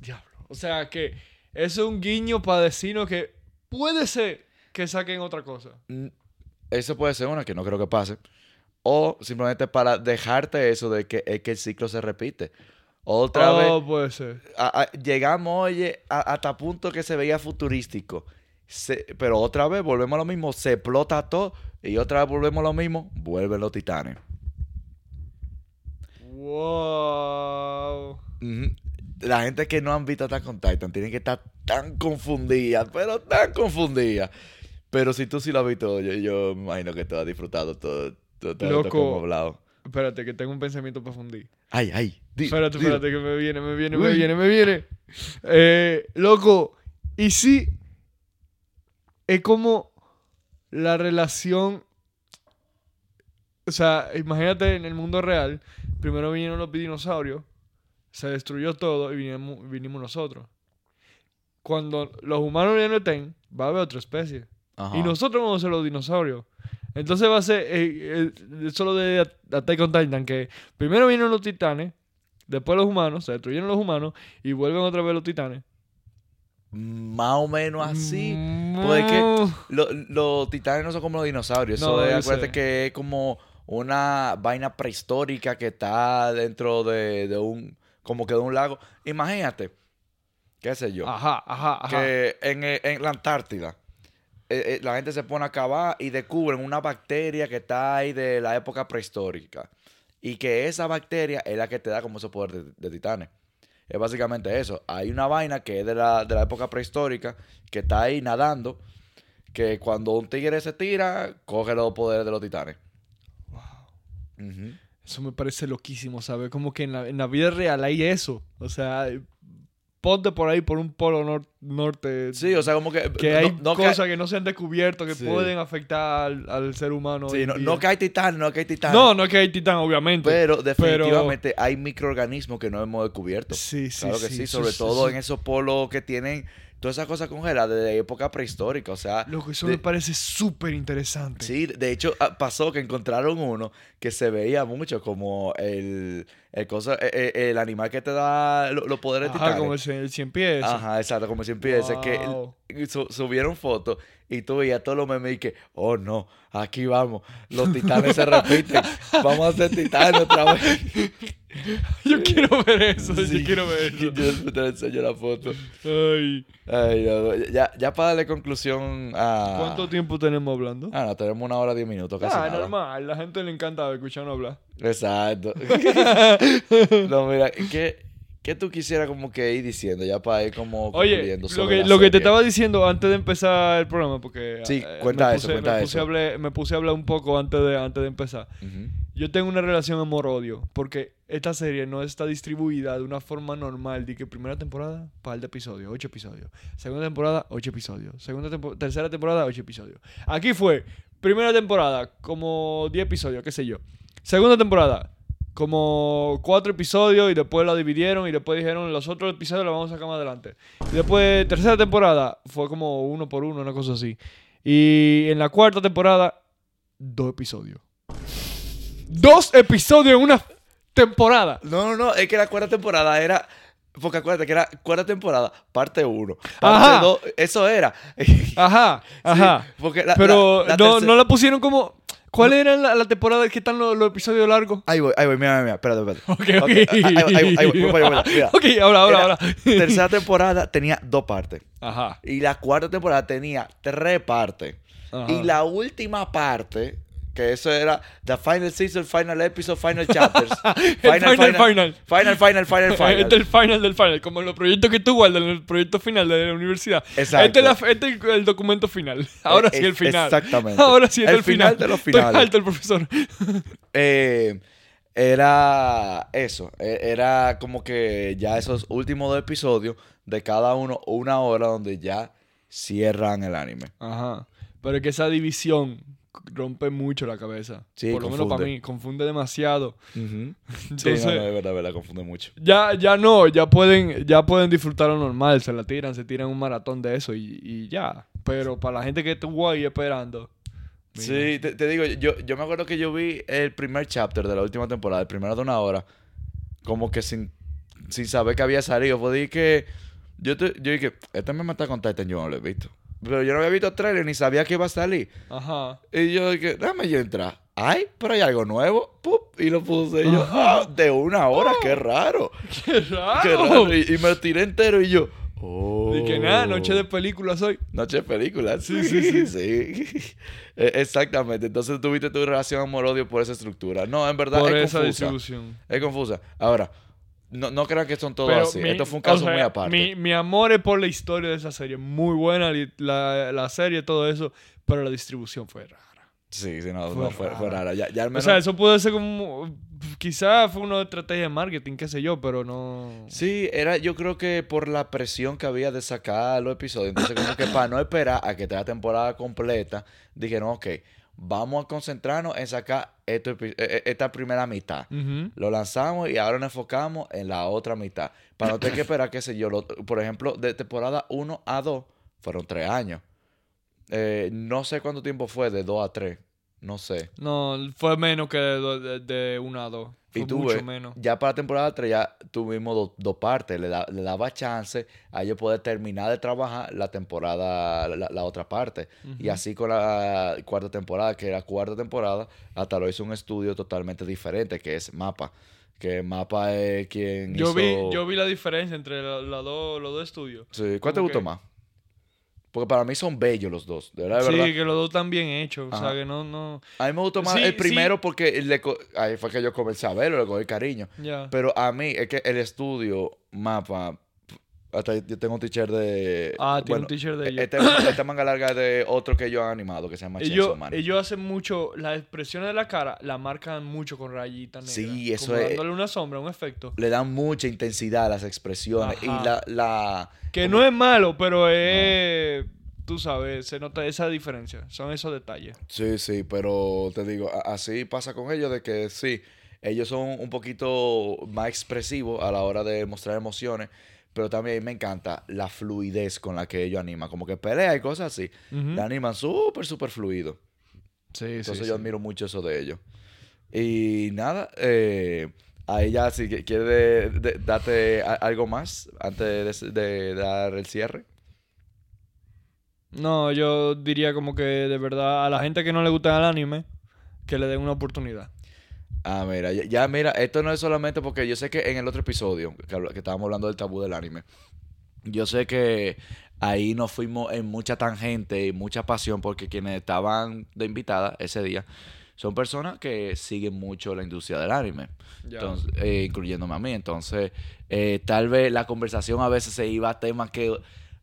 Diablo. O sea que eso es un guiño para decirnos que puede ser que saquen otra cosa. Mm, Eso puede ser una que no creo que pase. O simplemente para dejarte eso de que es que el ciclo se repite. Otra vez. Oh, puede ser. a- a- llegamos, oye, a- hasta punto que se veía futurístico. Se- pero otra vez volvemos a lo mismo, se explota todo. Y otra vez volvemos a lo mismo, vuelven los titanes. Wow. La gente que no han visto Attack on Titan tienen que estar tan confundida, pero tan confundida. Pero si tú sí lo has visto, yo, yo me imagino que tú has disfrutado todo, todo, todo Loco. hemos hablado. Espérate, que tengo un pensamiento para fundir. Ay, ay. di- espérate, espérate, que me viene, me viene, me viene, me viene. Eh, loco, y si es como la relación. O sea, imagínate en el mundo real, primero vinieron los dinosaurios, se destruyó todo y vinimos, vinimos nosotros. Cuando los humanos ya no estén, va a haber otra especie. Ajá. Y nosotros vamos a ser los dinosaurios. Entonces va a ser eh, eh, solo de At- Attack on Titan, que primero vienen los titanes, después los humanos, se destruyeron los humanos y vuelven otra vez los titanes. Más o menos así. Porque que Mm. lo- los titanes no son como los dinosaurios. Eso No, es, yo acuérdate sé. que es como una vaina prehistórica que está dentro de, de un, como que de un lago. Imagínate, qué sé yo, Ajá, ajá, ajá. que en, eh, en la Antártida eh, eh, la gente se pone a cavar y descubren una bacteria que está ahí de la época prehistórica. Y que esa bacteria es la que te da como ese poder de, de titanes. Es básicamente eso. Hay una vaina que es de la, de la época prehistórica que está ahí nadando. Que cuando un tigre se tira, coge los poderes de los titanes. Ujú. Eso me parece loquísimo, ¿sabes? Como que en la, en la vida real hay eso. O sea, ponte por ahí por un polo nor- norte. Sí, o sea, como que. que no- hay no que- cosas que no se han descubierto que Sí. pueden afectar al, al ser humano. sí, no, que hay titanes, no que hay titanes. no, no que hay titán, obviamente. Pero definitivamente hay microorganismos que no hemos descubierto. sí, sí, Claro que sí, eso sobre todo eso- en esos polos que tienen todas esas cosas congeladas de época prehistórica. O sea, Loco, eso de- me parece súper interesante. sí, de hecho ah, pasó que encontraron uno que se veía mucho como el, el, cosa, eh, eh, el animal que te da lo- los poderes Ajá, titanes. como el, cien- el cien pies. Ajá, exacto, como siempre dice que Wow. el- su- subieron fotos y tú veías todos los memes y que, oh no, aquí vamos, los titanes se repiten, vamos a ser titanes otra vez. Yo quiero ver eso, Sí. yo quiero ver eso. Yo te enseño la foto. Ay. Ay, no, ya, ya para darle conclusión a... ¿Cuánto tiempo tenemos hablando? Ah, no, tenemos una hora diez minutos, casi Ah, nada. normal. La gente le encanta escucharnos hablar. Exacto. no, mira, ¿qué, ¿qué tú quisieras como que ir diciendo ya para ir como Oye, lo que, lo que te estaba diciendo antes de empezar el programa, porque Sí, eh, cuenta eso, cuenta me puse, eso. A hablar, me puse a hablar un poco antes de, antes de empezar. Yo tengo una relación amor-odio, porque esta serie no está distribuida de una forma normal, de que primera temporada, par de episodios, ocho episodios. Segunda temporada, ocho episodios. Segunda tempo- tercera temporada, ocho episodios. Aquí fue, primera temporada, como 10 episodios, qué sé yo. Segunda temporada, como cuatro episodios y después la dividieron y después dijeron los otros episodios los vamos a sacar más adelante. Y después, tercera temporada, fue como uno por uno, una cosa así. Y en la cuarta temporada, dos episodios. Dos episodios en una temporada. No, no, no, es que la cuarta temporada era... Porque acuérdate que era cuarta temporada, parte 1. Ajá. Parte 2, eso era. Ajá, ajá. Sí, porque la- Pero la- la no, no la pusieron como. ¿Cuál era la, la temporada que están los, episodios largos? Ahí voy, ahí voy, mira, mira, espérate, espérate. Ok, ok. ahí, ahí, ahí, ahí, ahí voy, voy, voy, voy, mira. Ok, ahora, ahora, ahora. Tercera temporada tenía dos partes. Ajá. Y la cuarta temporada tenía tres partes. ajá. Y la última parte, que eso era The Final Season, Final Episode, Final Chapters. El final, final. Final, final, final, final. Este es el final del final, como los proyectos que tú guardas en el proyecto final de la universidad. Exacto. Este es, la- este es el documento final. Ahora sí, el final. exactamente. Ahora sí es El el, final. final de los Estoy finales. alto el profesor. Eh, era eso. eh, Era como que ya esos últimos dos episodios de cada uno, una hora donde ya cierran el anime. Ajá. Pero es que esa división rompe mucho la cabeza. Sí, Por lo menos para mí, confunde demasiado. Sí, Entonces, no, no, es verdad, es verdad, confunde mucho. ya, ya no, ya pueden, ya pueden disfrutarlo normal, se la tiran, se tiran un maratón de eso y, y ya. Pero para la gente que estuvo ahí esperando. mira. Sí, te, te digo, yo, yo me acuerdo que yo vi el primer chapter de la última temporada, el primero de una hora, como que sin, sin saber que había salido. Fue que yo, te- yo dije, este me mata con Titan, yo no lo he visto. Pero yo no había visto trailer ni sabía que iba a salir. Ajá. Y yo dije, déjame yo entrar. Ay, pero hay algo nuevo. ¡Pup! Y lo puse y yo, ah, de una hora, qué raro. ¡Qué raro! Qué raro. Y, y me tiré entero y yo, oh. Y que nada, noche de películas hoy. Noche de película. Sí, sí, sí. sí. Eh, Exactamente. Entonces tuviste tu relación amor-odio por esa estructura. No, en verdad Por es esa confusa. distribución. Es confusa. Ahora, no, no crean que son todos Pero así. mi- Esto fue un o caso sea, muy aparte. Mi, mi amor es por la historia de esa serie. Muy buena la, la serie, todo eso. Pero la distribución fue rara. Sí, sí, no, Fue no, fue, fue rara. rara. Ya, ya al O sea, eso puede ser como. Quizás fue una estrategia de marketing, qué sé yo, pero no. Sí, era yo creo que por la presión que había de sacar los episodios. Entonces, como que para no esperar a que te la temporada completa, dijeron, ok, vamos a concentrarnos en sacar esto eh, eh, esta primera mitad. Ujú. Lo lanzamos y ahora nos enfocamos en la otra mitad. Para no tener que esperar, qué sé yo, lo- por ejemplo, de temporada 1 a 2 fueron 3 años. Eh, no sé cuánto tiempo fue, de 2 a 3. No sé. No, fue menos que de, de, de una a dos. Fue y tú mucho ves, menos. ya para la temporada 3 ya tuvimos dos dos partes. Le, da- le daba chance a ellos poder terminar de trabajar la temporada, la, la otra parte. Y así con la cuarta temporada, que la cuarta temporada, hasta lo hizo un estudio totalmente diferente, que es Mapa. Que Mapa es quien Yo hizo... vi, yo vi la diferencia entre la- la dos- los dos estudios. Sí, ¿Cuál te gustó que- más? Porque para mí son bellos los dos, de verdad, de Sí, verdad. que los dos están bien hechos. O sea, que no, no. A mí me gustó más Sí, el sí. primero porque le co- ahí fue que yo comencé a verlo, le cogí cariño. Ya. Pero a mí es que el estudio, mapa, hasta yo tengo un teacher de... Ah, tiene un bueno, teacher de ellos. Este, esta manga larga es de otro que ellos han animado, que se llama Ellos, Chainsaw Man. ellos hacen mucho, las expresiones de la cara la marcan mucho con rayitas negras. Sí, eso como es- dándole una sombra, un efecto. Le dan mucha intensidad a las expresiones. Y la... la Que como- no es malo, pero es. Tú sabes, se nota esa diferencia. Son esos detalles. Sí, sí, pero te digo, así pasa con ellos de que sí, ellos son un poquito más expresivos a la hora de mostrar emociones, pero también me encanta la fluidez con la que ellos animan, como que pelea y cosas así, Ujú. la animan súper, súper fluido. Sí, Entonces yo admiro mucho eso de ellos. Y nada, eh, a ella si quiere darte algo más antes de, de dar el cierre. No, yo diría como que de verdad a la gente que no le gusta el anime, que le den una oportunidad. Ah, mira, ya, ya, mira, esto no es solamente porque yo sé que en el otro episodio, que, estábamos hablando del tabú del anime, yo sé que ahí nos fuimos en mucha tangente y mucha pasión porque quienes estaban de invitada ese día son personas que siguen mucho la industria del anime, entonces, eh, incluyéndome a mí. Entonces, eh, tal vez la conversación a veces se iba a temas que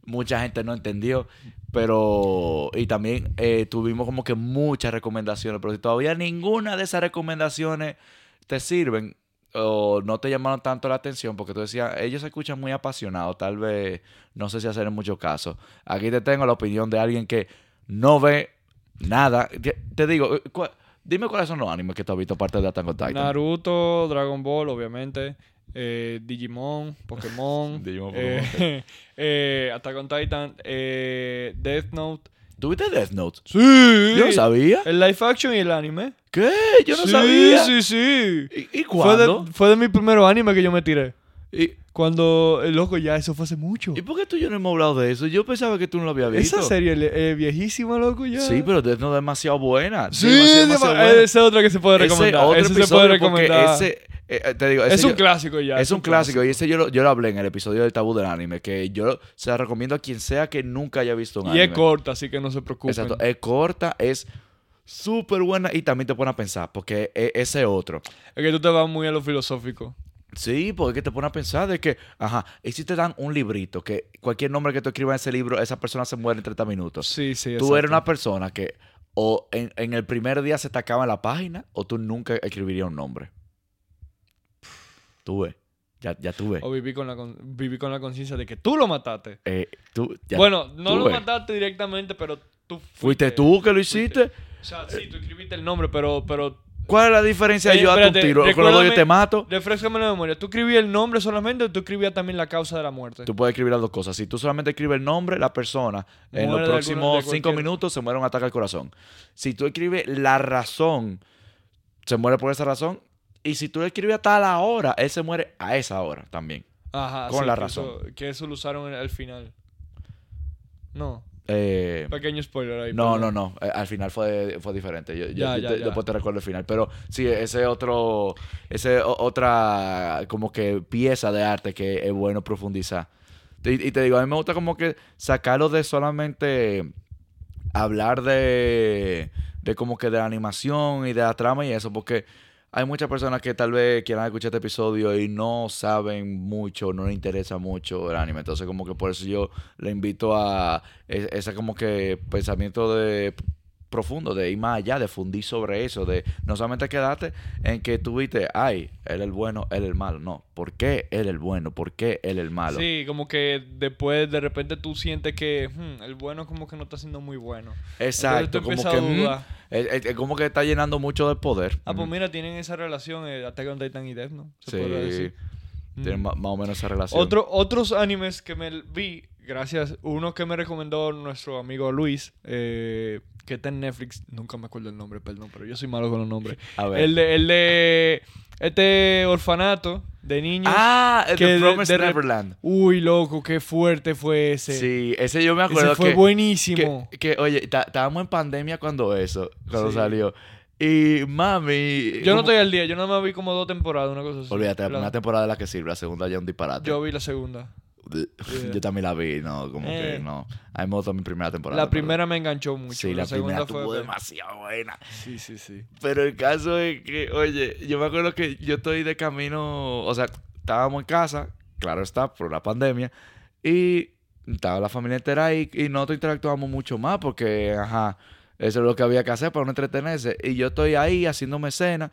mucha gente no entendió, pero y también eh, tuvimos como que muchas recomendaciones, pero si todavía ninguna de esas recomendaciones te sirven o no te llamaron tanto la atención, porque tú decías, ellos se escuchan muy apasionados, tal vez no sé si hacer en mucho caso. Aquí te tengo la opinión de alguien que no ve nada. Te- digo, eh, ¿cuál- dime cuáles son los animes que tú has visto aparte de Attack on Titan. Naruto, Dragon Ball, obviamente. Eh, Digimon, Pokémon. Digimon, eh, eh, Attack on Titan. eh, Death Note. ¿Tuviste Death Note? Sí. Yo no sabía. El live action y el anime. ¿Qué? Yo no Sí, sabía. Sí, sí. ¿Y, y Fue cuándo? de, fue de mi primer anime que yo me tiré. ¿Y, Cuando, el loco, ya eso fue hace mucho. ¿Y por qué tú y yo no hemos hablado de eso? Yo pensaba que tú no lo habías visto. Esa serie es viejísima, loco, ya. Sí, pero Death Note es demasiado buena. Sí, demasiado, demasiado dema- buena. esa es otra que se puede Ese recomendar. otro Ese se puede porque recomendar. ese, eh, eh, te digo, ese es un yo- clásico ya. Es un clásico y ese yo lo, yo lo hablé en el episodio del tabú del anime, que yo se la recomiendo a quien sea que nunca haya visto un Y anime. es corta, así que no se preocupen. Exacto, es corta, es súper buena y también te pone a pensar, porque e- ese es otro. Es que tú te vas muy a lo filosófico. Sí, porque te pone a pensar de que, ajá, y si te dan un librito, que cualquier nombre que tú escribas en ese libro, esa persona se muere en 30 minutos. Sí, sí, tú eres una persona que o en, en el primer día se te acaba la página o tú nunca escribirías un nombre. Tú ves, ya, ya tú ves. O viví con la, con- viví con la conciencia de que tú lo mataste. Eh, tú, ya- bueno, no lo mataste directamente, pero tú ¿Fuiste tú que lo fuiste. hiciste? O sea, sí, tú escribiste el nombre, pero... pero ¿Cuál es la diferencia de Eh, yo darte un tiro? Con los dos yo te mato. refrescame la memoria. ¿Tú escribías el nombre solamente o tú escribías también la causa de la muerte? Tú puedes escribir las dos cosas. Si tú solamente escribes el nombre, la persona en los próximos alguna- cinco minutos se muere un ataque al corazón. Si tú escribes la razón, se muere por esa razón. Y si tú escribes a tal hora, él se muere a esa hora también. Ajá, con sí, la que razón. eso- que eso lo usaron al final. No, Eh, pequeño spoiler ahí. no, no, no. Eh, al final fue, fue diferente. Yo, yo- Ya, yo ya, te- ya. Después te recuerdo el final. Pero sí, ese otro, ese o- otra como que pieza de arte que es bueno profundizar. Y, y te digo, a mí me gusta como que sacarlo de solamente hablar de, de como que de la animación y de la trama y eso, porque hay muchas personas que tal vez quieran escuchar este episodio y no saben mucho, no les interesa mucho el anime. Entonces, como que por eso yo le invito a e- ese como que pensamiento de profundo, de ir más allá, de fundir sobre eso, de no solamente quedarte en que tú viste, ay, él el bueno, él el malo. No, ¿por qué él el bueno? ¿Por qué él es el malo? Sí, como que después de repente tú sientes que hmm, el bueno como que no está siendo muy bueno. Exacto, como que, mm, es, es- es como que está llenando mucho de poder. Ah, pues Mm. mira, tienen esa relación eh, Attack on Titan y Death, ¿no? Se Sí, podría decir. tienen Mm. ma- más o menos esa relación. Otro, otros animes que me vi, gracias. Uno que me recomendó nuestro amigo Luis, eh, que está en Netflix. Nunca me acuerdo el nombre, perdón, pero yo soy malo con los nombres. A ver. El de, el de este orfanato de niños. ah, que de de- Promised de re- Neverland. Uy, loco, qué fuerte fue ese. Sí, ese yo me ese acuerdo fue que, buenísimo. que, que, oye, estábamos en pandemia cuando eso, cuando Sí. salió. Y mami. Yo no estoy al día, yo no me vi como dos temporadas, una cosa así. Olvídate, la La- primera temporada es la que sirve, la segunda ya es un disparate. Yo vi la segunda. Yo también la vi, no, como Eh. que no. A mí me gustó mi primera temporada. La pero- primera me enganchó mucho. Sí, la, primera segunda estuvo fue. demasiado buena. Sí, sí, sí. Pero el caso es que, oye, yo me acuerdo que yo estoy de camino, o sea, estábamos en casa, claro está, por la pandemia, y estaba la familia entera ahí y nosotros interactuábamos mucho más porque, ajá, eso es lo que había que hacer para no entretenerse. Y yo estoy ahí haciéndome cena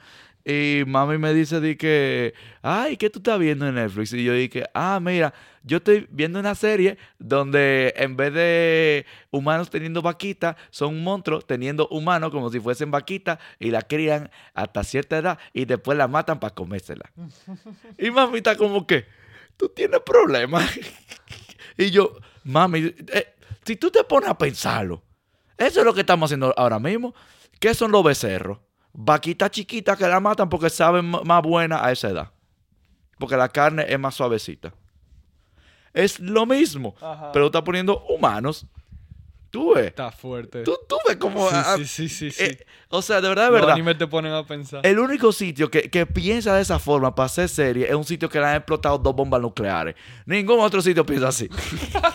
y mami me dice de que, ay, ¿qué tú estás viendo en Netflix? Y yo dije, ah, mira, yo estoy viendo una serie donde en vez de humanos teniendo vaquitas, son monstruos teniendo humanos como si fuesen vaquitas y la crían hasta cierta edad y después la matan para comérsela. y mami está como que, tú tienes problemas. y yo, mami, eh, si tú te pones a pensarlo, eso es lo que estamos haciendo ahora mismo. ¿Qué son los becerros? Vaquitas chiquitas que la matan porque saben más buena a esa edad. Porque la carne es más suavecita. Es lo mismo. Ajá. Pero está poniendo humanos. Tú ves. Está fuerte. Tú, tú ves como... Sí, sí, sí, sí. sí. eh, o sea, de verdad, de Los verdad. animes te ponen a pensar. El único sitio que, que piensa de esa forma para hacer serie es un sitio que le han explotado dos bombas nucleares. Ningún otro sitio piensa así.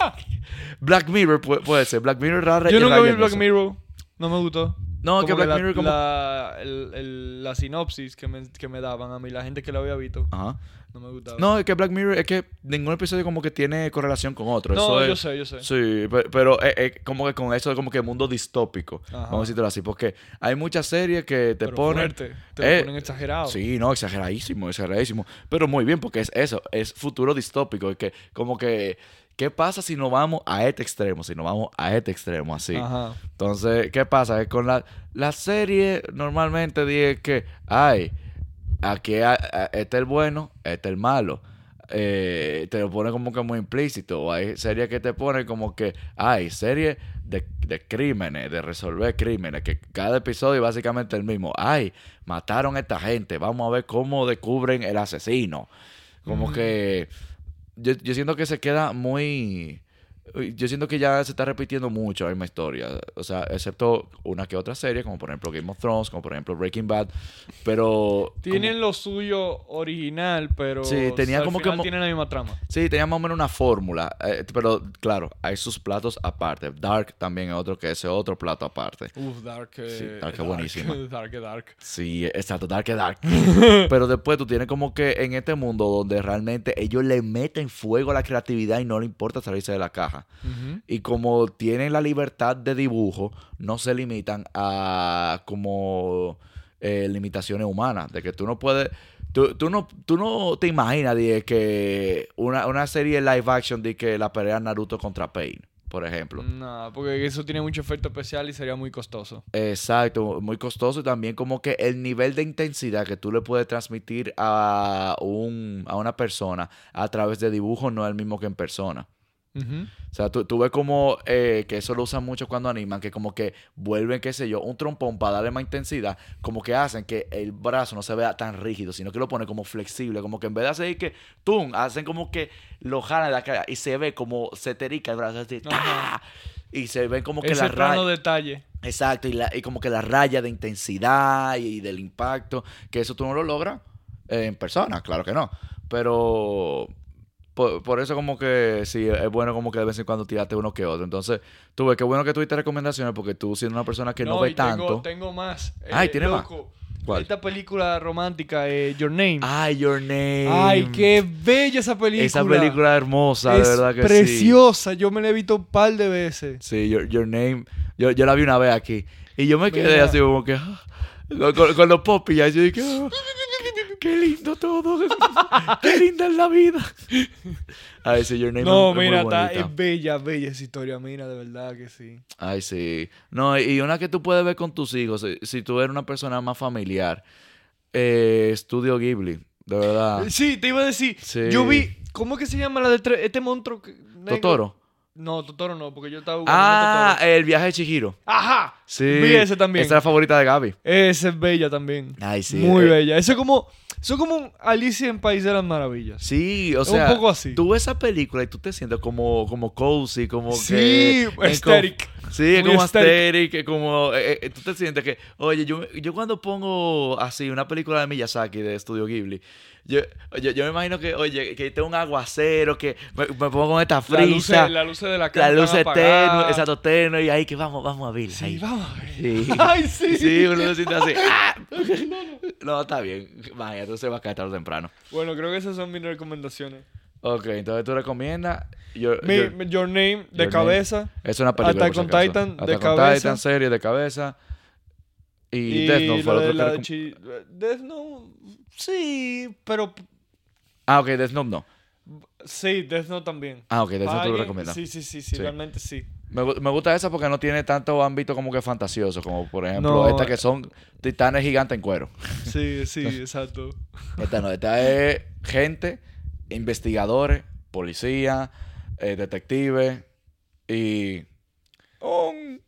Black Mirror puede, puede ser. Black Mirror rara Yo nunca vi Black eso. Mirror. No me gustó. No, Como que Black la, Mirror como... la, el- el- la sinopsis que me, que me daban a mí, la gente que lo había visto, Ajá. no me gustaba. No, es que Black Mirror es que ningún episodio como que tiene correlación con otro. No, Eso yo es- sé, yo sé. Sí, pe- pero es, es como que con eso es como que mundo distópico. Ajá. Vamos a decirlo así. Porque hay muchas series que te Pero ponen... fuerte. Te Eh, ponen exagerado. Sí, no, exageradísimo, exageradísimo. Pero muy bien, porque es eso, es futuro distópico. Es que, como que, ¿qué pasa si nos vamos a este extremo? Si nos vamos a este extremo, así. Ajá. Entonces, ¿qué pasa? Que con la, la serie normalmente dije que, ay, aquí a- a- este es el bueno, este es el malo. Eh, te lo pone como que muy implícito. O hay series que te ponen como que, hay series de, de crímenes, de resolver crímenes, que cada episodio es básicamente el mismo. Ay, mataron a esta gente, vamos a ver cómo descubren el asesino. Como que yo, yo siento que se queda muy... Yo siento que ya se está repitiendo mucho la misma historia. O sea, excepto una que otra serie, como por ejemplo Game of Thrones, como por ejemplo Breaking Bad. Pero... Tienen lo suyo original, pero Sí, tenía como que final tienen la misma trama. Sí, tenía más o menos una fórmula. eh, pero claro, hay sus platos aparte. Dark también es otro que es otro plato aparte. Uf, Dark. eh, Sí, Dark es buenísima. Dark, Dark. Sí, exacto, Dark es Dark. Pero después tú tienes como que en este mundo donde realmente ellos le meten fuego a la creatividad y no le importa salirse de la caja. Y como tienen la libertad de dibujo, no se limitan a como eh, limitaciones humanas. De que tú no puedes. Tú, tú no, tú no te imaginas de que una, una serie live action de que la pelea Naruto contra Pain, por ejemplo. No, porque eso tiene mucho efecto especial y sería muy costoso. Exacto, muy costoso y también como que el nivel de intensidad que tú le puedes transmitir a, un, a una persona a través de dibujo no es el mismo que en persona. O sea, tú, tú ves como eh, que eso lo usan mucho cuando animan, que como que vuelven, qué sé yo, un trompón para darle más intensidad, como que hacen que el brazo no se vea tan rígido, sino que lo ponen como flexible, como que en vez de hacer que, ¡tum!, hacen como que lo jalan de la cara y se ve como se terica el brazo así. Y se ven como que Ese la plano raya... detalle. Exacto, y, la- y como que la raya de intensidad y del impacto, que eso tú no lo logras en persona, claro que no. Pero por, por eso como que sí, es bueno como que de vez en cuando tirarte uno que otro. Entonces, tú ves que bueno que tuviste recomendaciones porque tú siendo una persona que no, ve y tengo, tanto. Tengo más. Ay, Eh, ¿tiene más? Esta película romántica, eh, Your Name. Ay, Your Name. Ay, qué bella esa película. Esa película hermosa, es de verdad que sí. preciosa. Yo me la he visto un par de veces. Sí, Your, Your Name. Yo, yo la vi una vez aquí. Y yo me quedé Mira. así como que. ah, con, los popis. Yo dije, ah, qué lindo todo. qué linda es la vida. Ay, sí, Your Name No, es muy mira, está, es bella, bella esa historia. Mira, de verdad que sí. Ay, sí. No, y una que tú puedes ver con tus hijos, si, si tú eres una persona más familiar. Eh, Estudio Ghibli, de verdad. Sí, te iba a decir. Sí. Yo vi. ¿Cómo que se llama la de tre- este monstruo? negro? Totoro. No, Totoro no, porque yo estaba buscando Ah, Totoro. el viaje de Chihiro. ¡Ajá! Sí. Vi ese también. Esa es la favorita de Gaby. Esa es bella también. Ay, sí. Muy eh, bella. Eso es como, es como un Alicia en País de las Maravillas. Sí, o Es sea, un poco así. tú ves esa película y tú te sientes como, como cozy, como Sí, que... en aesthetic. conf- Sí, Muy como aesthetic, es como... eh, eh, tú te sientes que... Oye, yo, yo cuando pongo así una película de Miyazaki, de Studio Ghibli, yo, yo, yo me imagino que, oye, que tengo un aguacero, que me, me pongo con esta La frisa, la luz de la la cámara luz eterno, exacto, tenue, y ahí que vamos, vamos a ver. Sí, ahí. vamos a ver. Sí. Ay, sí. Sí, uno se siente así. ¡ah! No, está bien. Vaya, entonces va a caer tarde temprano. Bueno, creo que esas son mis recomendaciones. Ok, entonces tú recomiendas. Yo, Mi- yo- mi- Your Name de Your cabeza. es una película. Attack on si. Titan, de Attack on cabeza. Titan, serie de cabeza. Y, Y, Death Note fue de otro la que de Death Note, sí, pero Ah, ok, Death Note no. sí, Death Note también. Ah, ok, Death Note tú lo ¿Alguien? recomiendas. Sí, sí, sí, sí, realmente sí. Me, me gusta esa porque no tiene tanto ámbito como que fantasioso, como por ejemplo No, estas que son titanes gigantes en cuero. Sí, sí, exacto. Esta no, esta es gente, investigadores, policía, eh, detectives y un,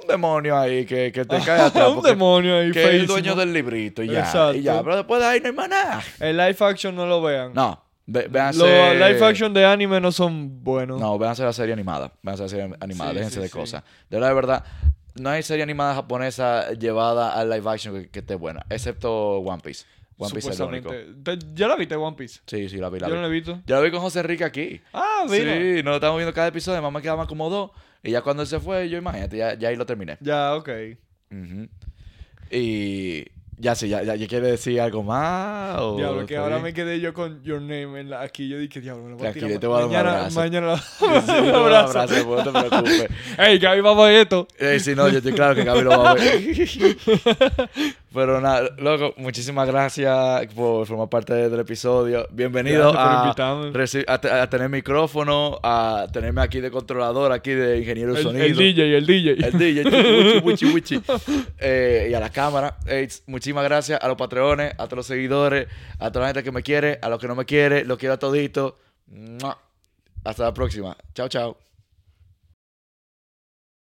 un demonio ahí que, que te cae atrás. Un demonio ahí que es el dueño del librito y ya. Exacto. Y ya, pero después de ahí no hay más nada. El live action no lo vean. No, ve, Los véanse... live action de anime no son buenos. No, véanse la serie animada. Véanse la serie animada, Sí, déjense sí, de sí. cosas. De verdad, de verdad, no hay serie animada japonesa llevada al live action que, que esté buena, excepto One Piece. One Piece es el único. Supuestamente. ¿Te- ¿Ya la viste One Piece? Sí, sí, la vi, la Yo vi. no la he visto. Yo la vi con José Enrique aquí. Ah, mira. Sí, nos estamos viendo cada episodio. Mamá quedaban como dos. Y ya cuando él se fue, yo imagínate, ya, ya ahí lo terminé. Ya, ok. Ujú. Y ya sí, ya, ya, ya quiere decir algo más. O Diablo, que ahora bien? me quedé yo con Your Name en la- aquí. Yo dije, diablo, me lo voy a tirar. te voy a dar un mañana, abrazo. Mañana Sí, sí, te voy a dar un abrazo. abrazo, pues, no te preocupes. Ey, Gaby, vamos a esto. Eh, si no, yo estoy claro que Gaby lo va a ver. Pero nada, loco, muchísimas gracias por formar parte del episodio. Bienvenido a, tener micrófono, a tenerme aquí de controlador, aquí de ingeniero de sonido. el DJ, el DJ. El DJ, wichi, wichi. Eh, y a la cámara. Eh, muchísimas gracias a los patreones, a todos los seguidores, a toda la gente que me quiere, a los que no me quiere, los quiero a toditos. Mua. Hasta la próxima. Chao, chao.